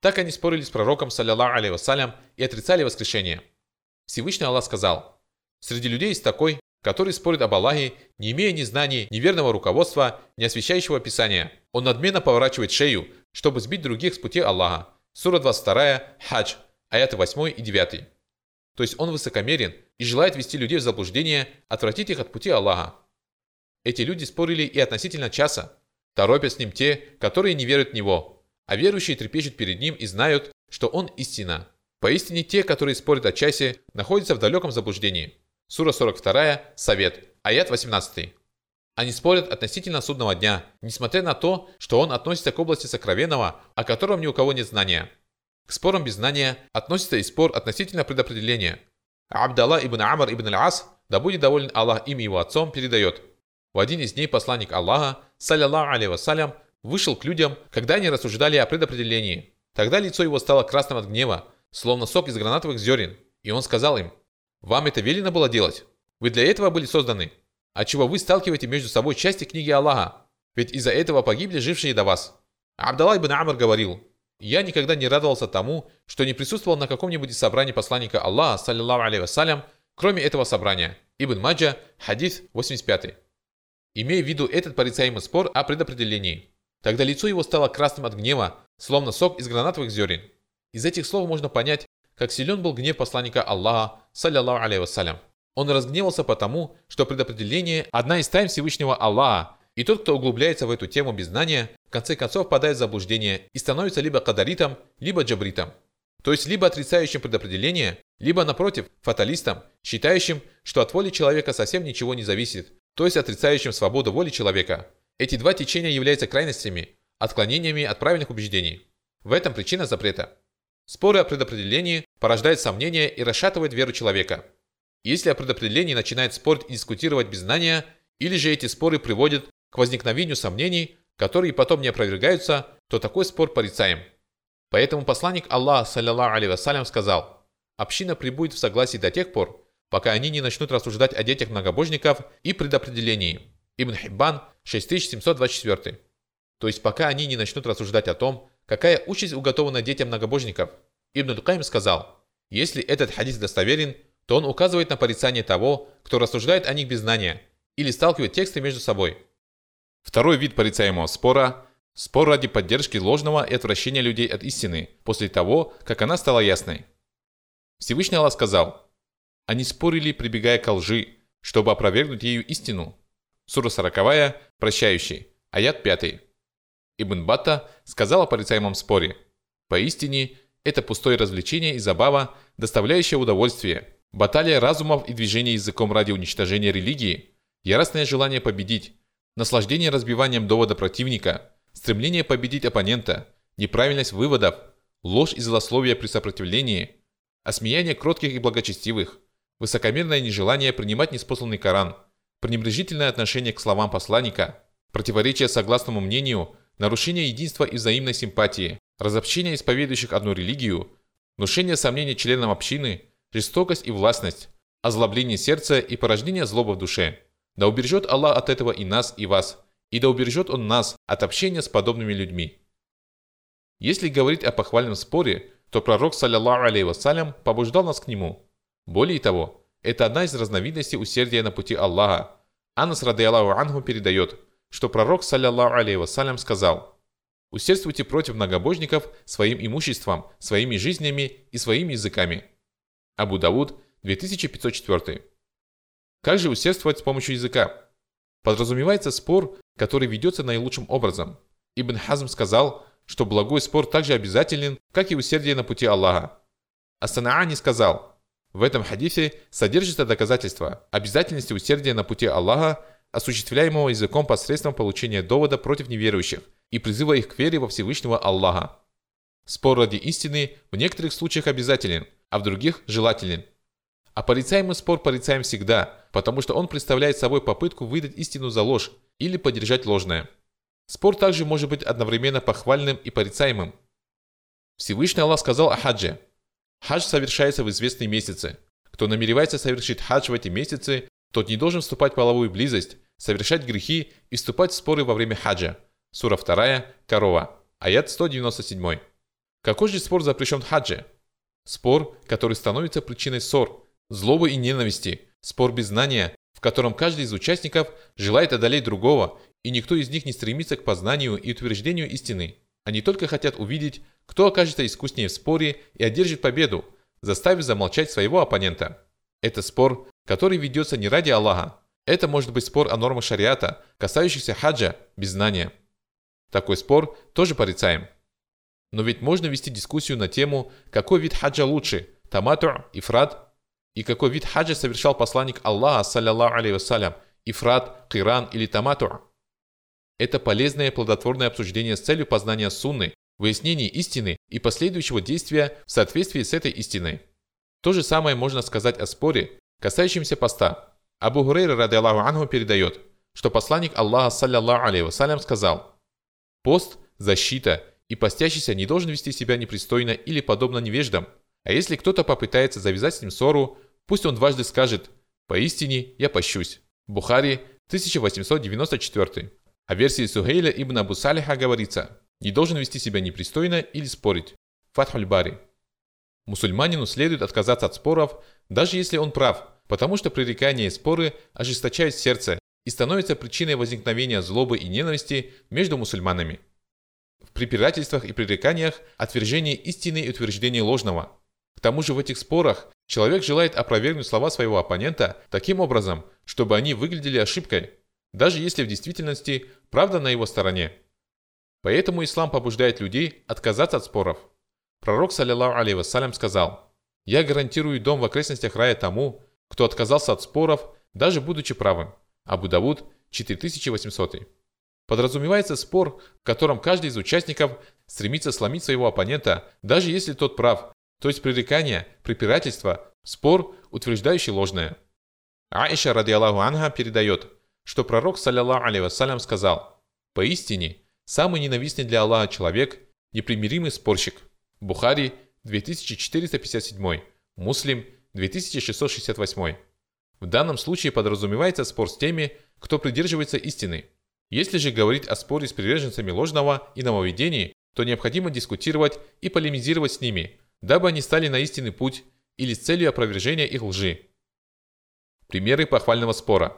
A: Так они спорили с пророком, саллиллаху алейhi вассалям, и отрицали воскрешение. Всевышний Аллах сказал, «Среди людей есть такой, который спорит об Аллахе, не имея ни знаний, ни верного руководства, ни освящающего Писания. Он надменно поворачивает шею, чтобы сбить других с пути Аллаха. Сура 22, Хадж, аяты 8 и 9. То есть он высокомерен и желает вести людей в заблуждение, отвратить их от пути Аллаха. Эти люди спорили и относительно часа. Торопят с ним те, которые не верят в него, а верующие трепещут перед ним и знают, что он истина. Поистине те, которые спорят о часе, находятся в далеком заблуждении. Сура 42, Совет, аят 18. Они спорят относительно судного дня, несмотря на то, что он относится к области сокровенного, о котором ни у кого нет знания. К спорам без знания относится и спор относительно предопределения. Абдалла ибн Амр ибн Аль-Ас, да будет доволен Аллах им и его отцом, передает. В один из дней посланник Аллаха, саллиллаху алейhi вассалям, вышел к людям, когда они рассуждали о предопределении. Тогда лицо его стало красным от гнева, словно сок из гранатовых зерен, и он сказал им, «Вам это велено было делать? Вы для этого были созданы? А чего вы сталкиваете между собой части книги Аллаха? Ведь из-за этого погибли жившие до вас». Абдалла ибн Амр говорил, я никогда не радовался тому, что не присутствовал на каком-нибудь собрании посланника Аллаха, саллиллаху алейhi вассалям, кроме этого собрания. Ибн Маджа, хадис 85. Имея в виду этот порицаемый спор о предопределении. Тогда лицо его стало красным от гнева, словно сок из гранатовых зерен. Из этих слов можно понять, как силен был гнев посланника Аллаха, саллиллаху алейhi вассалям. Он разгневался потому, что предопределение – одна из тайн Всевышнего Аллаха, и тот, кто углубляется в эту тему без знания, в конце концов впадает в заблуждение и становится либо кадаритом, либо джабритом. То есть либо отрицающим предопределение, либо, напротив, фаталистом, считающим, что от воли человека совсем ничего не зависит, то есть отрицающим свободу воли человека. Эти два течения являются крайностями, отклонениями от правильных убеждений. В этом причина запрета. Споры о предопределении порождают сомнения и расшатывают веру человека. Если о предопределении начинает спорить и дискутировать без знания, или же эти споры приводят к возникновению сомнений, которые потом не опровергаются, то такой спор порицаем. Поэтому посланник Аллаха, саллиллаху алейhi вассалям, сказал, «Община прибудет в согласии до тех пор, пока они не начнут рассуждать о детях многобожников и предопределении». Ибн Хиббан, 6724. То есть пока они не начнут рассуждать о том, какая участь уготована детям многобожников. Ибн Дукайм сказал, если этот хадис достоверен, то он указывает на порицание того, кто рассуждает о них без знания, или сталкивает тексты между собой. Второй вид порицаемого спора – спор ради поддержки ложного и отвращения людей от истины после того, как она стала ясной. Всевышний Аллах сказал, «Они спорили, прибегая к лжи, чтобы опровергнуть ею истину». Сура 40, прощающий, аят 5. Ибн Бата сказал о порицаемом споре, «Поистине, это пустое развлечение и забава, доставляющее удовольствие, баталия разумов и движение языком ради уничтожения религии, яростное желание победить, наслаждение разбиванием довода противника, стремление победить оппонента, неправильность выводов, ложь и злословие при сопротивлении, осмеяние кротких и благочестивых, высокомерное нежелание принимать неспосланный Коран, пренебрежительное отношение к словам посланника, противоречие согласному мнению, нарушение единства и взаимной симпатии, разобщение исповедующих одну религию, внушение сомнений членам общины, жестокость и властность, озлобление сердца и порождение злобы в душе – да убережет Аллах от этого и нас, и вас, и да убережет Он нас от общения с подобными людьми. Если говорить о похвальном споре, то пророк, саллиллаху алейhi вассалям, побуждал нас к нему. Более того, это одна из разновидностей усердия на пути Аллаха. Анас, рады Аллаху анху, передает, что пророк, саллиллаху алейhi вассалям, сказал, «Усердствуйте против многобожников своим имуществом, своими жизнями и своими языками». Абу Дауд, 2504. Как же усердствовать с помощью языка? Подразумевается спор, который ведется наилучшим образом. Ибн Хазм сказал, что благой спор также обязателен, как и усердие на пути Аллаха. Асанаани сказал, в этом хадисе содержится доказательство обязательности усердия на пути Аллаха, осуществляемого языком посредством получения довода против неверующих и призыва их к вере во Всевышнего Аллаха. Спор ради истины в некоторых случаях обязателен, а в других желателен – А порицаемый спор порицаем всегда, потому что он представляет собой попытку выдать истину за ложь или поддержать ложное. Спор также может быть одновременно похвальным и порицаемым. Всевышний Аллах сказал о хаджи. Хадж совершается в известные месяцы. Кто намеревается совершить хадж в эти месяцы, тот не должен вступать в половую близость, совершать грехи и вступать в споры во время хаджа. Сура 2, Корова, аят 197. Какой же спор запрещен в хадже? Спор, который становится причиной ссор, злобы и ненависти, спор без знания, в котором каждый из участников желает одолеть другого, и никто из них не стремится к познанию и утверждению истины. Они только хотят увидеть, кто окажется искуснее в споре и одержит победу, заставив замолчать своего оппонента. Это спор, который ведется не ради Аллаха. Это может быть спор о нормах шариата, касающихся хаджа, без знания. Такой спор тоже порицаем. Но ведь можно вести дискуссию на тему, какой вид хаджа лучше – тамату, ифрат, и какой вид хаджа совершал посланник Аллаха, саллиллаху алейhi вассалям, ифрат, киран или тамату. Это полезное и плодотворное обсуждение с целью познания сунны, выяснения истины и последующего действия в соответствии с этой истиной. То же самое можно сказать о споре, касающемся поста. Абу Хурейра, ради Аллаху Анху, передает, что посланник Аллаха, саллиллаху алейhi вассалям, сказал «Пост – защита, и постящийся не должен вести себя непристойно или подобно невеждам. А если кто-то попытается завязать с ним ссору, пусть он дважды скажет «Поистине я пощусь». Бухари, 1894. О версии Сухейля ибн Абу Салиха говорится «Не должен вести себя непристойно или спорить». Фатхуль Бари. Мусульманину следует отказаться от споров, даже если он прав, потому что пререкания и споры ожесточают сердце и становятся причиной возникновения злобы и ненависти между мусульманами. В препирательствах и пререканиях отвержение истины и утверждение ложного. Тому же в этих спорах человек желает опровергнуть слова своего оппонента таким образом, чтобы они выглядели ошибкой, даже если в действительности правда на его стороне. Поэтому ислам побуждает людей отказаться от споров. Пророк, саллиллаху алейhi вассалям, сказал, «Я гарантирую дом в окрестностях рая тому, кто отказался от споров, даже будучи правым». Абу Давуд, 4800. Подразумевается спор, в котором каждый из участников стремится сломить своего оппонента, даже если тот прав, то есть пререкание, препирательство, спор, утверждающий ложное. Аиша, ради Аллаху Анха, передает, что пророк, саллиллаху алейhi вассалям, сказал, «Поистине, самый ненавистный для Аллаха человек – непримиримый спорщик». Бухари, 2457, Муслим, 2668. В данном случае подразумевается спор с теми, кто придерживается истины – если же говорить о споре с приверженцами ложного и нововведений, то необходимо дискутировать и полемизировать с ними, дабы они стали на истинный путь или с целью опровержения их лжи. Примеры похвального спора.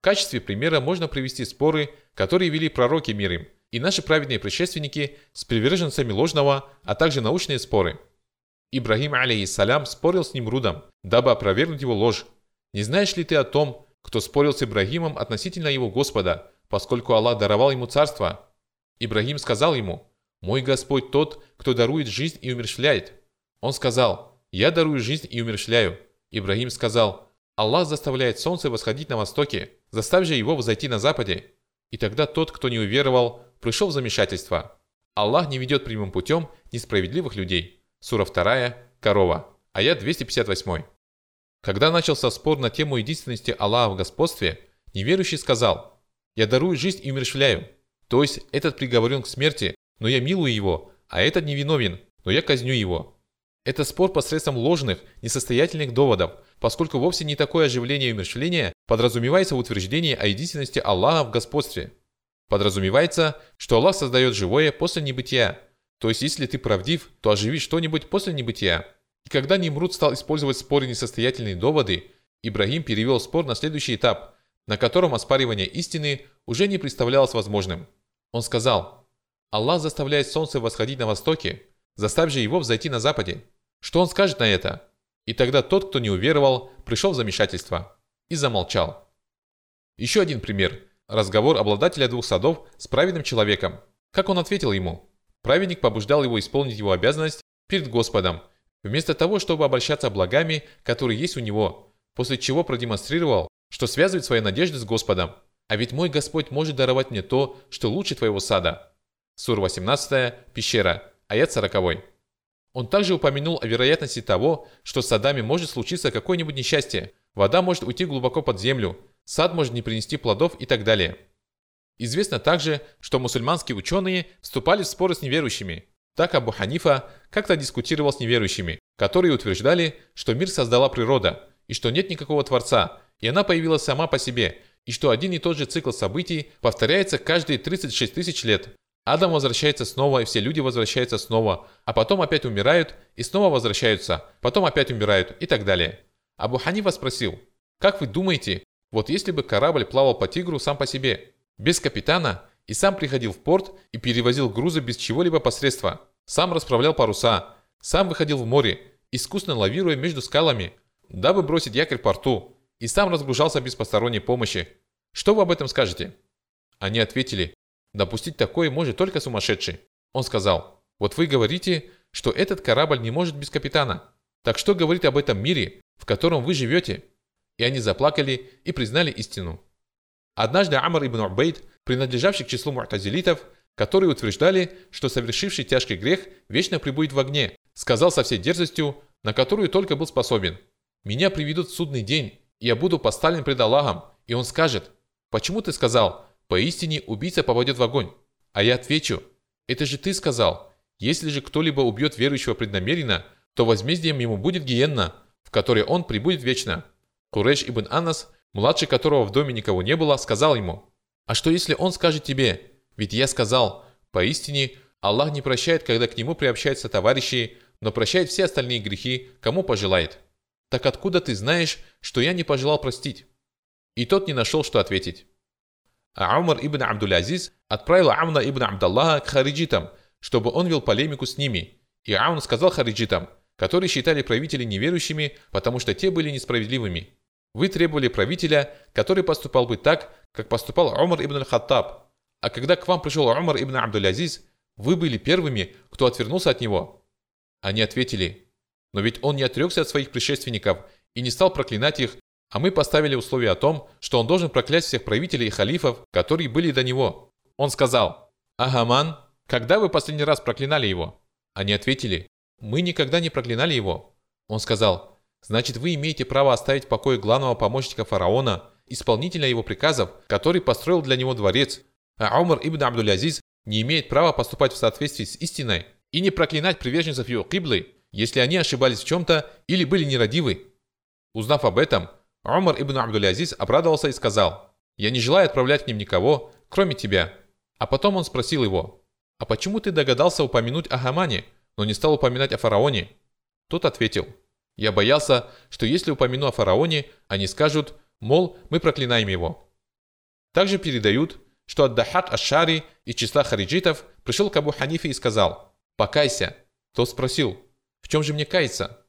A: В качестве примера можно привести споры, которые вели пророки мир им, и наши праведные предшественники с приверженцами ложного, а также научные споры. Ибрагим, алейхиссалям, спорил с Нимрудом, дабы опровергнуть его ложь. Не знаешь ли ты о том, кто спорил с Ибрагимом относительно его Господа, поскольку Аллах даровал ему царство. Ибрагим сказал ему, «Мой Господь тот, кто дарует жизнь и умершляет». Он сказал, «Я дарую жизнь и умершляю». Ибрагим сказал, «Аллах заставляет солнце восходить на востоке, заставь же его взойти на западе». И тогда тот, кто не уверовал, пришел в замешательство. Аллах не ведет прямым путем несправедливых людей. Сура 2, Корова, аят 258. Когда начался спор на тему единственности Аллаха в господстве, неверующий сказал, я дарую жизнь и умершвляю. То есть этот приговорен к смерти, но я милую его, а этот невиновен, но я казню его. Это спор посредством ложных, несостоятельных доводов, поскольку вовсе не такое оживление и умерщвление подразумевается в утверждении о единственности Аллаха в господстве. Подразумевается, что Аллах создает живое после небытия. То есть, если ты правдив, то оживи что-нибудь после небытия. И когда Нимруд стал использовать в споре несостоятельные доводы, Ибрагим перевел спор на следующий этап – на котором оспаривание истины уже не представлялось возможным. Он сказал, «Аллах заставляет солнце восходить на востоке, заставь же его взойти на западе». Что он скажет на это? И тогда тот, кто не уверовал, пришел в замешательство и замолчал. Еще один пример. Разговор обладателя двух садов с праведным человеком. Как он ответил ему? Праведник побуждал его исполнить его обязанность перед Господом, вместо того, чтобы обращаться благами, которые есть у него, после чего продемонстрировал, что связывает свои надежды с Господом. А ведь мой Господь может даровать мне то, что лучше твоего сада. Сур 18, пещера, аят 40. Он также упомянул о вероятности того, что с садами может случиться какое-нибудь несчастье, вода может уйти глубоко под землю, сад может не принести плодов и так далее. Известно также, что мусульманские ученые вступали в споры с неверующими. Так Абу Ханифа как-то дискутировал с неверующими, которые утверждали, что мир создала природа, и что нет никакого Творца, и она появилась сама по себе, и что один и тот же цикл событий повторяется каждые 36 тысяч лет. Адам возвращается снова, и все люди возвращаются снова, а потом опять умирают и снова возвращаются, потом опять умирают и так далее. Абу Ханифа спросил, как вы думаете, вот если бы корабль плавал по Тигру сам по себе, без капитана, и сам приходил в порт и перевозил грузы без чего-либо посредства, сам расправлял паруса, сам выходил в море, искусно лавируя между скалами, дабы бросить якорь в порту, и сам разгружался без посторонней помощи. Что вы об этом скажете? Они ответили, допустить такое может только сумасшедший. Он сказал, вот вы говорите, что этот корабль не может без капитана. Так что говорит об этом мире, в котором вы живете? И они заплакали и признали истину. Однажды Амр ибн Убейд, принадлежавший к числу му'тазилитов, которые утверждали, что совершивший тяжкий грех вечно прибудет в огне, сказал со всей дерзостью, на которую только был способен. «Меня приведут в судный день, и я буду поставлен пред Аллахом, и он скажет, «Почему ты сказал, поистине убийца попадет в огонь?» А я отвечу, «Это же ты сказал, если же кто-либо убьет верующего преднамеренно, то возмездием ему будет гиенна, в которой он прибудет вечно». Куреш ибн Анас, младший которого в доме никого не было, сказал ему, «А что если он скажет тебе, ведь я сказал, поистине Аллах не прощает, когда к нему приобщаются товарищи, но прощает все остальные грехи, кому пожелает. Так откуда ты знаешь, что я не пожелал простить? И тот не нашел, что ответить. А Умар ибн Абдул-Азиз отправил Амна ибн Абдаллаха к хариджитам, чтобы он вел полемику с ними. И Аун сказал хариджитам, которые считали правителей неверующими, потому что те были несправедливыми. Вы требовали правителя, который поступал бы так, как поступал Умар ибн Хаттаб. А когда к вам пришел Умар ибн Абдул-Азиз, вы были первыми, кто отвернулся от него. Они ответили, но ведь он не отрекся от своих предшественников и не стал проклинать их, а мы поставили условие о том, что он должен проклясть всех правителей и халифов, которые были до него. Он сказал, «Агаман, когда вы последний раз проклинали его?» Они ответили, «Мы никогда не проклинали его». Он сказал, «Значит, вы имеете право оставить в покое главного помощника фараона, исполнителя его приказов, который построил для него дворец, а Умар ибн Абдул-Азиз не имеет права поступать в соответствии с истиной и не проклинать приверженцев его киблы, если они ошибались в чем-то или были нерадивы. Узнав об этом, Умар ибн Абдул-Азиз обрадовался и сказал, «Я не желаю отправлять к ним никого, кроме тебя». А потом он спросил его, «А почему ты догадался упомянуть о Хамане, но не стал упоминать о фараоне?» Тот ответил, «Я боялся, что если упомяну о фараоне, они скажут, мол, мы проклинаем его». Также передают, что Аддахат Ашари из числа хариджитов пришел к Абу Ханифе и сказал, «Покайся». Тот спросил, в чем же мне каяться?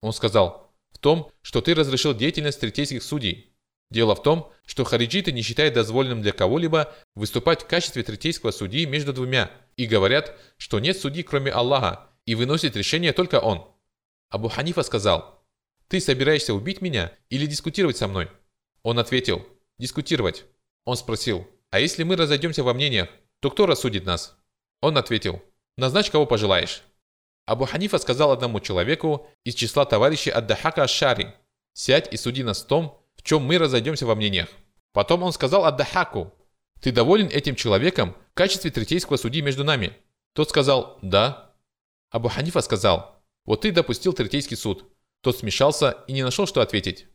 A: Он сказал, в том, что ты разрешил деятельность третейских судей. Дело в том, что хариджиты не считают дозволенным для кого-либо выступать в качестве третейского судьи между двумя и говорят, что нет судьи кроме Аллаха и выносит решение только он. Абу Ханифа сказал, «Ты собираешься убить меня или дискутировать со мной?» Он ответил, «Дискутировать». Он спросил, «А если мы разойдемся во мнениях, то кто рассудит нас?» Он ответил, «Назначь, кого пожелаешь». Абу Ханифа сказал одному человеку из числа товарищей Аддахака Ашари, «Сядь и суди нас в том, в чем мы разойдемся во мнениях». Потом он сказал Аддахаку, «Ты доволен этим человеком в качестве третейского судьи между нами?» Тот сказал «Да». Абу Ханифа сказал, «Вот ты допустил третейский суд». Тот смешался и не нашел, что ответить.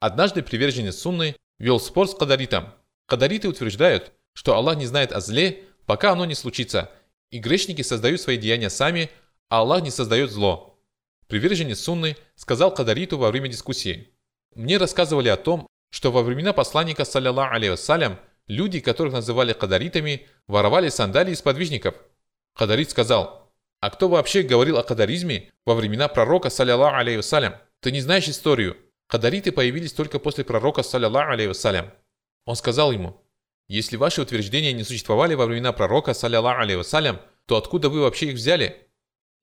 A: Однажды приверженец Сунны вел спор с Кадаритом. Кадариты утверждают, что Аллах не знает о зле, пока оно не случится, и грешники создают свои деяния сами, а Аллах не создает зло. Приверженец Сунны сказал Кадариту во время дискуссии. Мне рассказывали о том, что во времена посланника, саллиллаху алейхи люди, которых называли кадаритами, воровали сандалии из подвижников. Кадарит сказал, а кто вообще говорил о кадаризме во времена пророка, саллиллаху алейхи Ты не знаешь историю. Кадариты появились только после пророка, саллиллаху алейхи Он сказал ему, если ваши утверждения не существовали во времена пророка, саллиллаху алейhi то откуда вы вообще их взяли?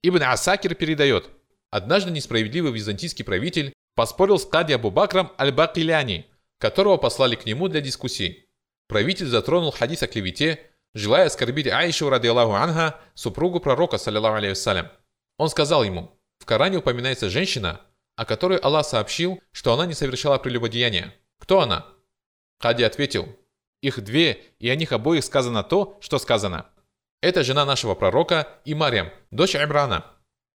A: Ибн Асакир передает. Однажды несправедливый византийский правитель поспорил с Кади Абу Бакрам Аль-Бакиляни, которого послали к нему для дискуссии. Правитель затронул хадис о клевете, желая оскорбить Аишу, ради Аллаху Анха, супругу пророка, саллиллаху алейhi Он сказал ему, в Коране упоминается женщина, о которой Аллах сообщил, что она не совершала прелюбодеяния. Кто она? Кади ответил, их две, и о них обоих сказано то, что сказано. Это жена нашего пророка и Марьям, дочь Ибрана.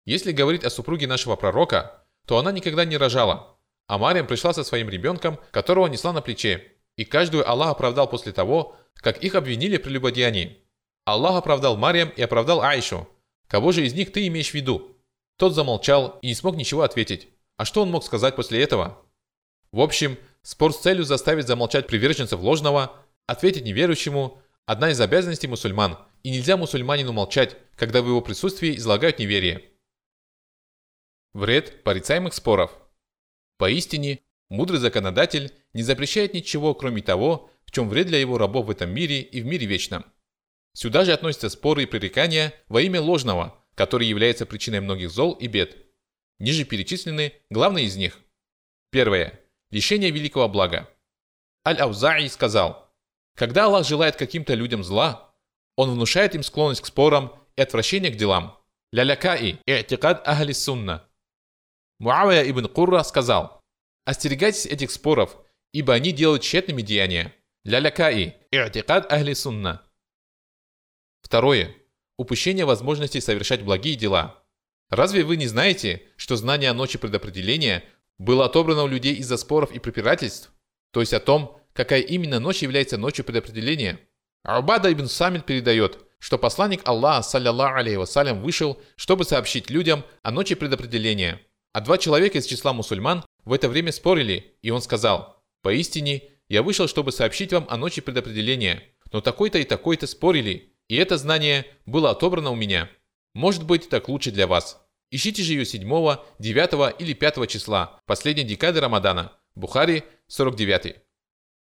A: Если говорить о супруге нашего пророка, то она никогда не рожала, а Марьям пришла со своим ребенком, которого несла на плече, и каждую Аллах оправдал после того, как их обвинили в прелюбодеянии. Аллах оправдал Марьям и оправдал Айшу. Кого же из них ты имеешь в виду? Тот замолчал и не смог ничего ответить. А что он мог сказать после этого? В общем, спор с целью заставить замолчать приверженцев ложного, ответить неверующему – одна из обязанностей мусульман, и нельзя мусульманину молчать, когда в его присутствии излагают неверие. Вред порицаемых споров. Поистине, мудрый законодатель не запрещает ничего, кроме того, в чем вред для его рабов в этом мире и в мире вечном. Сюда же относятся споры и пререкания во имя ложного, который является причиной многих зол и бед. Ниже перечислены главные из них. Первое. Лишение великого блага. Аль-Аузаи сказал, когда Аллах желает каким-то людям зла, Он внушает им склонность к спорам и отвращение к делам. Лялякаи и атикад ахли сунна. Муавия ибн Курра сказал, остерегайтесь этих споров, ибо они делают тщетными деяния. Лялякаи и атикад ахли сунна. Второе. Упущение возможности совершать благие дела. Разве вы не знаете, что знание о ночи предопределения было отобрано у людей из-за споров и препирательств? То есть о том, какая именно ночь является ночью предопределения? Арбада ибн Самит передает, что посланник Аллаха, саллиллаху алейхи вассалям, вышел, чтобы сообщить людям о ночи предопределения. А два человека из числа мусульман в это время спорили, и он сказал, «Поистине, я вышел, чтобы сообщить вам о ночи предопределения, но такой-то и такой-то спорили, и это знание было отобрано у меня. Может быть, так лучше для вас. Ищите же ее 7, 9 или 5 числа, последней декады Рамадана. Бухари, 49.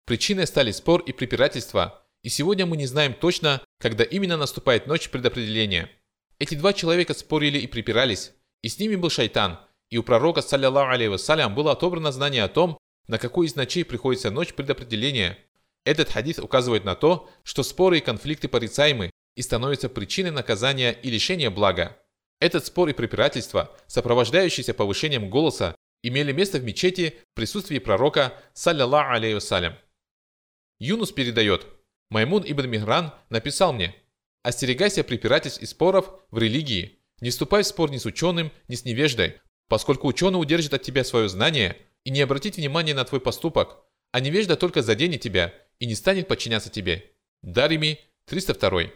A: Причиной стали спор и препирательства, и сегодня мы не знаем точно, когда именно наступает ночь предопределения. Эти два человека спорили и припирались, и с ними был шайтан, и у пророка, саллиллаху алейhi вассалям, было отобрано знание о том, на какую из ночей приходится ночь предопределения. Этот хадис указывает на то, что споры и конфликты порицаемы и становятся причиной наказания и лишения блага. Этот спор и препирательство, сопровождающиеся повышением голоса, имели место в мечети в присутствии пророка, саллиллаху алейhi вассалям. Юнус передает, Маймун ибн Мигран написал мне, «Остерегайся препирательств и споров в религии, не вступай в спор ни с ученым, ни с невеждой, поскольку ученый удержит от тебя свое знание и не обратит внимания на твой поступок, а невежда только заденет тебя и не станет подчиняться тебе». Дарими, 302.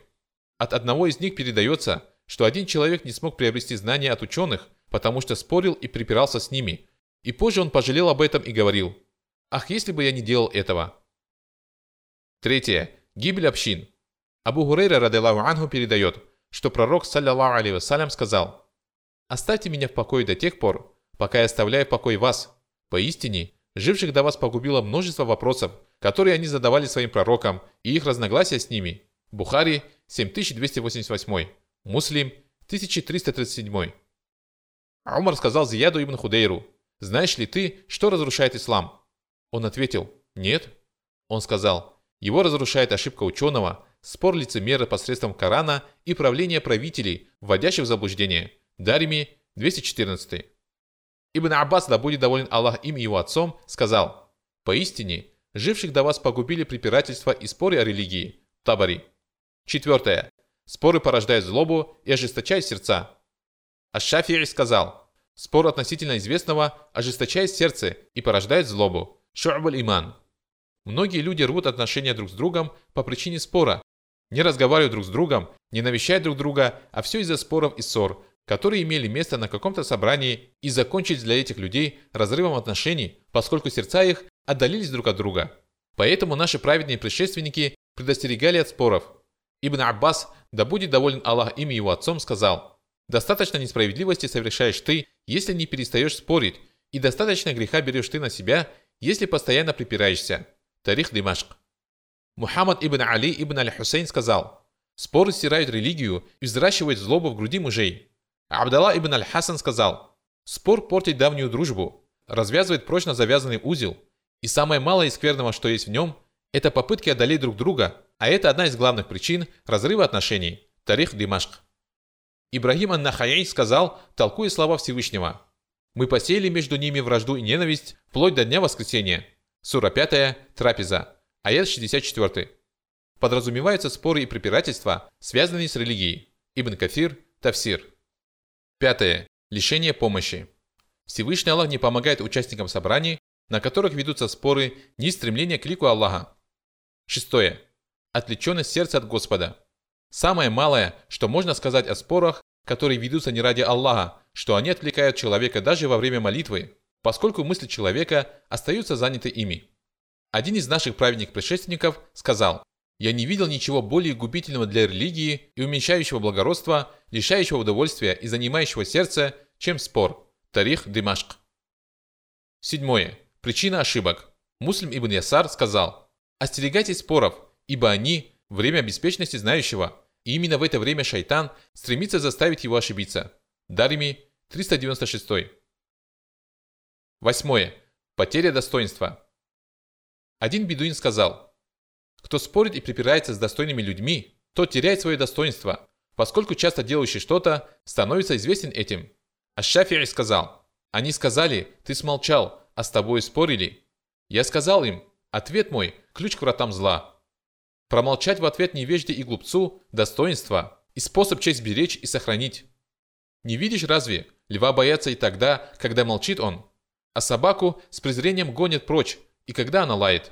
A: От одного из них передается, что один человек не смог приобрести знания от ученых, потому что спорил и припирался с ними, и позже он пожалел об этом и говорил, «Ах, если бы я не делал этого!» Третье. Гибель общин. Абу Хурейра, радилаху анху, передает, что пророк, саллиллаху вассалям, сказал, «Оставьте меня в покое до тех пор, пока я оставляю в покое вас. Поистине, живших до вас погубило множество вопросов, которые они задавали своим пророкам, и их разногласия с ними. Бухари, 7288. Муслим, 1337. Умар сказал Зияду ибн Худейру, «Знаешь ли ты, что разрушает ислам?» Он ответил, «Нет». Он сказал, «Его разрушает ошибка ученого, спор лицемера посредством Корана и правление правителей, вводящих в заблуждение». Дарими, 214. Ибн Аббас, да будет доволен Аллах им и его отцом, сказал, «Поистине, живших до вас погубили препирательства и споры о религии». Табари. Четвертое. Споры порождают злобу и ожесточают сердца. Аш-Шафи'i сказал, спор относительно известного ожесточает сердце и порождает злобу. Шу'баль иман. Многие люди рвут отношения друг с другом по причине спора, не разговаривают друг с другом, не навещают друг друга, а все из-за споров и ссор, которые имели место на каком-то собрании и закончились для этих людей разрывом отношений, поскольку сердца их отдалились друг от друга. Поэтому наши праведные предшественники предостерегали от споров. Ибн Аббас, да будет доволен Аллах им и его отцом, сказал, «Достаточно несправедливости совершаешь ты, если не перестаешь спорить, и достаточно греха берешь ты на себя, если постоянно припираешься». Тарих Димашк. Мухаммад ибн Али ибн Аль-Хусейн сказал, «Споры стирают религию и взращивают злобу в груди мужей. Абдалла ибн Аль-Хасан сказал, «Спор портит давнюю дружбу, развязывает прочно завязанный узел, и самое малое из скверного, что есть в нем, это попытки одолеть друг друга, а это одна из главных причин разрыва отношений. Тарих Димашк. Ибрагим ан-Нахаи сказал, толкуя слова Всевышнего. «Мы посеяли между ними вражду и ненависть вплоть до дня воскресения». Сура 5, Трапеза, аят 64. Подразумеваются споры и препирательства, связанные с религией. Ибн Кафир, Тавсир. Пятое. Лишение помощи. Всевышний Аллах не помогает участникам собраний, на которых ведутся споры, ни стремления к лику Аллаха. Шестое. Отвлеченность сердца от Господа. Самое малое, что можно сказать о спорах, которые ведутся не ради Аллаха, что они отвлекают человека даже во время молитвы, поскольку мысли человека остаются заняты ими. Один из наших праведных предшественников сказал, «Я не видел ничего более губительного для религии и уменьшающего благородства, лишающего удовольствия и занимающего сердце, чем спор». Тарих Димашк. Седьмое. Причина ошибок. Муслим ибн Ясар сказал, «Остерегайтесь споров, ибо они Время беспечности знающего. И именно в это время шайтан стремится заставить его ошибиться. Дарими 396. Восьмое. Потеря достоинства. Один бедуин сказал, «Кто спорит и припирается с достойными людьми, тот теряет свое достоинство, поскольку часто делающий что-то становится известен этим». А Шафи'i сказал, «Они сказали, ты смолчал, а с тобой спорили». Я сказал им, «Ответ мой – ключ к вратам зла». Промолчать в ответ невежде и глупцу – достоинство и способ честь беречь и сохранить. Не видишь разве? Льва боятся и тогда, когда молчит он. А собаку с презрением гонят прочь, и когда она лает.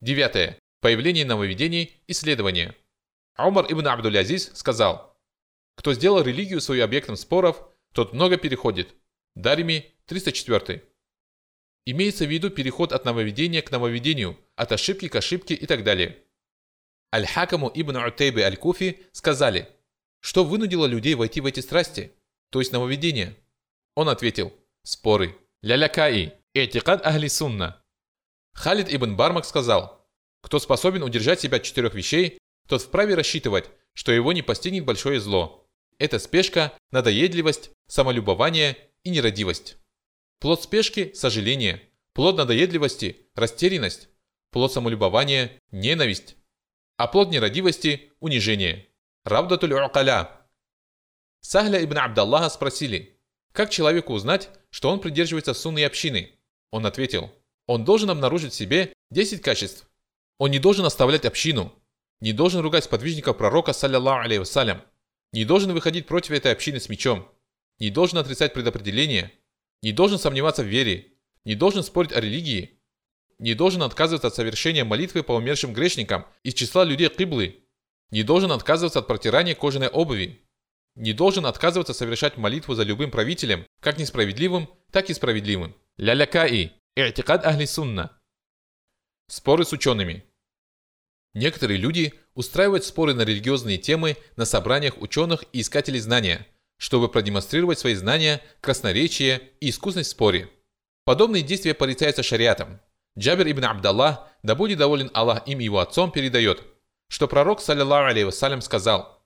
A: Девятое. Появление нововведений, исследования. Умар ибн Абдул-Азиз сказал, «Кто сделал религию своим объектом споров, тот много переходит». Дарими 304. Имеется в виду переход от нововведения к нововведению, от ошибки к ошибке и так далее. Аль-Хакаму ибн Утейбе Аль-Куфи сказали, что вынудило людей войти в эти страсти, то есть нововведения. Он ответил, споры, ля-ля-каи, этикад ахли сунна. Халид ибн Бармак сказал, кто способен удержать себя от четырех вещей, тот вправе рассчитывать, что его не постигнет большое зло. Это спешка, надоедливость, самолюбование и нерадивость. Плод спешки – сожаление. Плод надоедливости – растерянность. Плод самолюбования – ненависть. А плод нерадивости – унижение. Равдатуль У'каля. Сахля ибн Абдаллаха спросили, как человеку узнать, что он придерживается сунны общины? Он ответил, он должен обнаружить в себе 10 качеств. Он не должен оставлять общину, не должен ругать сподвижников пророка, саллиллаху алейhi вассалям, не должен выходить против этой общины с мечом, не должен отрицать предопределение, не должен сомневаться в вере, не должен спорить о религии, не должен отказываться от совершения молитвы по умершим грешникам из числа людей Киблы, не должен отказываться от протирания кожаной обуви, не должен отказываться совершать молитву за любым правителем, как несправедливым, так и справедливым. Ля-ля-каи, и'тикад ахли сунна. Споры с учеными. Некоторые люди устраивают споры на религиозные темы на собраниях ученых и искателей знания – чтобы продемонстрировать свои знания, красноречие и искусность в споре. Подобные действия порицаются шариатом. Джабир ибн Абдаллах, да будет доволен Аллах им и его отцом, передает, что пророк, саллиллаху алейhi вассалям, сказал,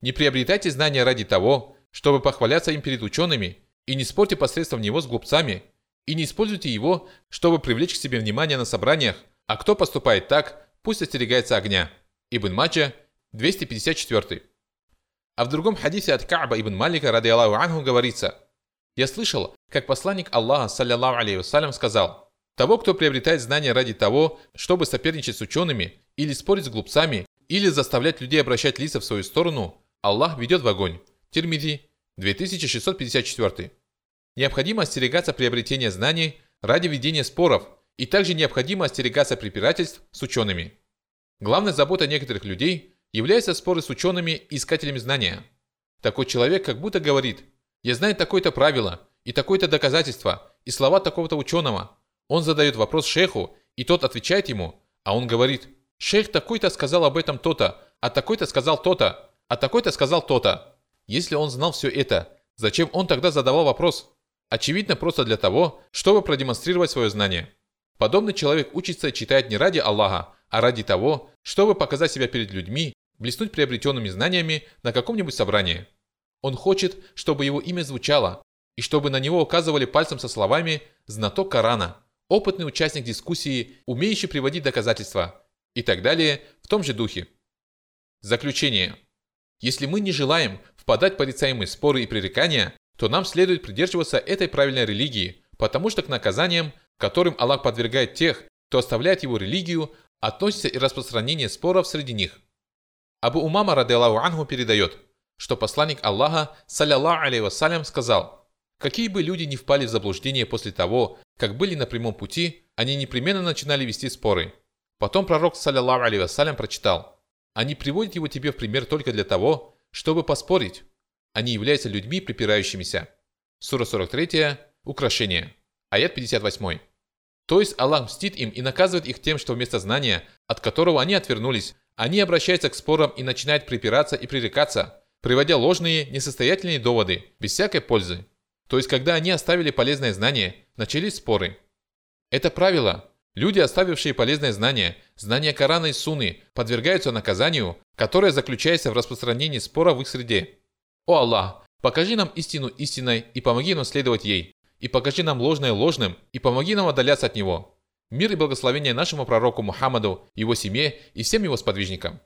A: «Не приобретайте знания ради того, чтобы похваляться им перед учеными, и не спорьте посредством него с глупцами, и не используйте его, чтобы привлечь к себе внимание на собраниях, а кто поступает так, пусть остерегается огня». Ибн Маджа, 254. А в другом хадисе от Кааба ибн Малика, ради Аллаху анху, говорится, «Я слышал, как посланник Аллаха, саллиллаху алейхи вассалям, сказал, того, кто приобретает знания ради того, чтобы соперничать с учеными, или спорить с глупцами, или заставлять людей обращать лица в свою сторону, Аллах ведет в огонь. Тирмиди, 2654. Необходимо остерегаться приобретения знаний ради ведения споров, и также необходимо остерегаться препирательств с учеными. Главной заботой некоторых людей являются споры с учеными и искателями знания. Такой человек как будто говорит «Я знаю такое-то правило и такое-то доказательство и слова такого-то ученого». Он задает вопрос шейху, и тот отвечает ему, а он говорит «Шейх такой-то сказал об этом то-то, а такой-то сказал то-то, а такой-то сказал то-то». Если он знал все это, зачем он тогда задавал вопрос? Очевидно, просто для того, чтобы продемонстрировать свое знание. Подобный человек учится и читает не ради Аллаха, а ради того, чтобы показать себя перед людьми блеснуть приобретенными знаниями на каком-нибудь собрании. Он хочет, чтобы его имя звучало, и чтобы на него указывали пальцем со словами «знаток Корана», «опытный участник дискуссии, умеющий приводить доказательства» и так далее в том же духе. Заключение. Если мы не желаем впадать в порицаемые споры и пререкания, то нам следует придерживаться этой правильной религии, потому что к наказаниям, которым Аллах подвергает тех, кто оставляет его религию, относится и распространение споров среди них. Абу Умама радиаллаху анху передает, что посланник Аллаха, саллиллаху алейhi вассалям, сказал, «Какие бы люди не впали в заблуждение после того, как были на прямом пути, они непременно начинали вести споры. Потом пророк, саллиллаху алейhi вассалям, прочитал, «Они приводят его тебе в пример только для того, чтобы поспорить. Они являются людьми припирающимися». Сура 43, Украшение. Аят 58. То есть Аллах мстит им и наказывает их тем, что вместо знания, от которого они отвернулись, они обращаются к спорам и начинают припираться и пререкаться, приводя ложные, несостоятельные доводы, без всякой пользы. То есть, когда они оставили полезное знание, начались споры. Это правило. Люди, оставившие полезное знание, знание Корана и Суны, подвергаются наказанию, которое заключается в распространении спора в их среде. О Аллах, покажи нам истину истиной и помоги нам следовать ей, и покажи нам ложное ложным, и помоги нам отдаляться от него. Мир и благословение нашему пророку Мухаммаду, его семье и всем его сподвижникам.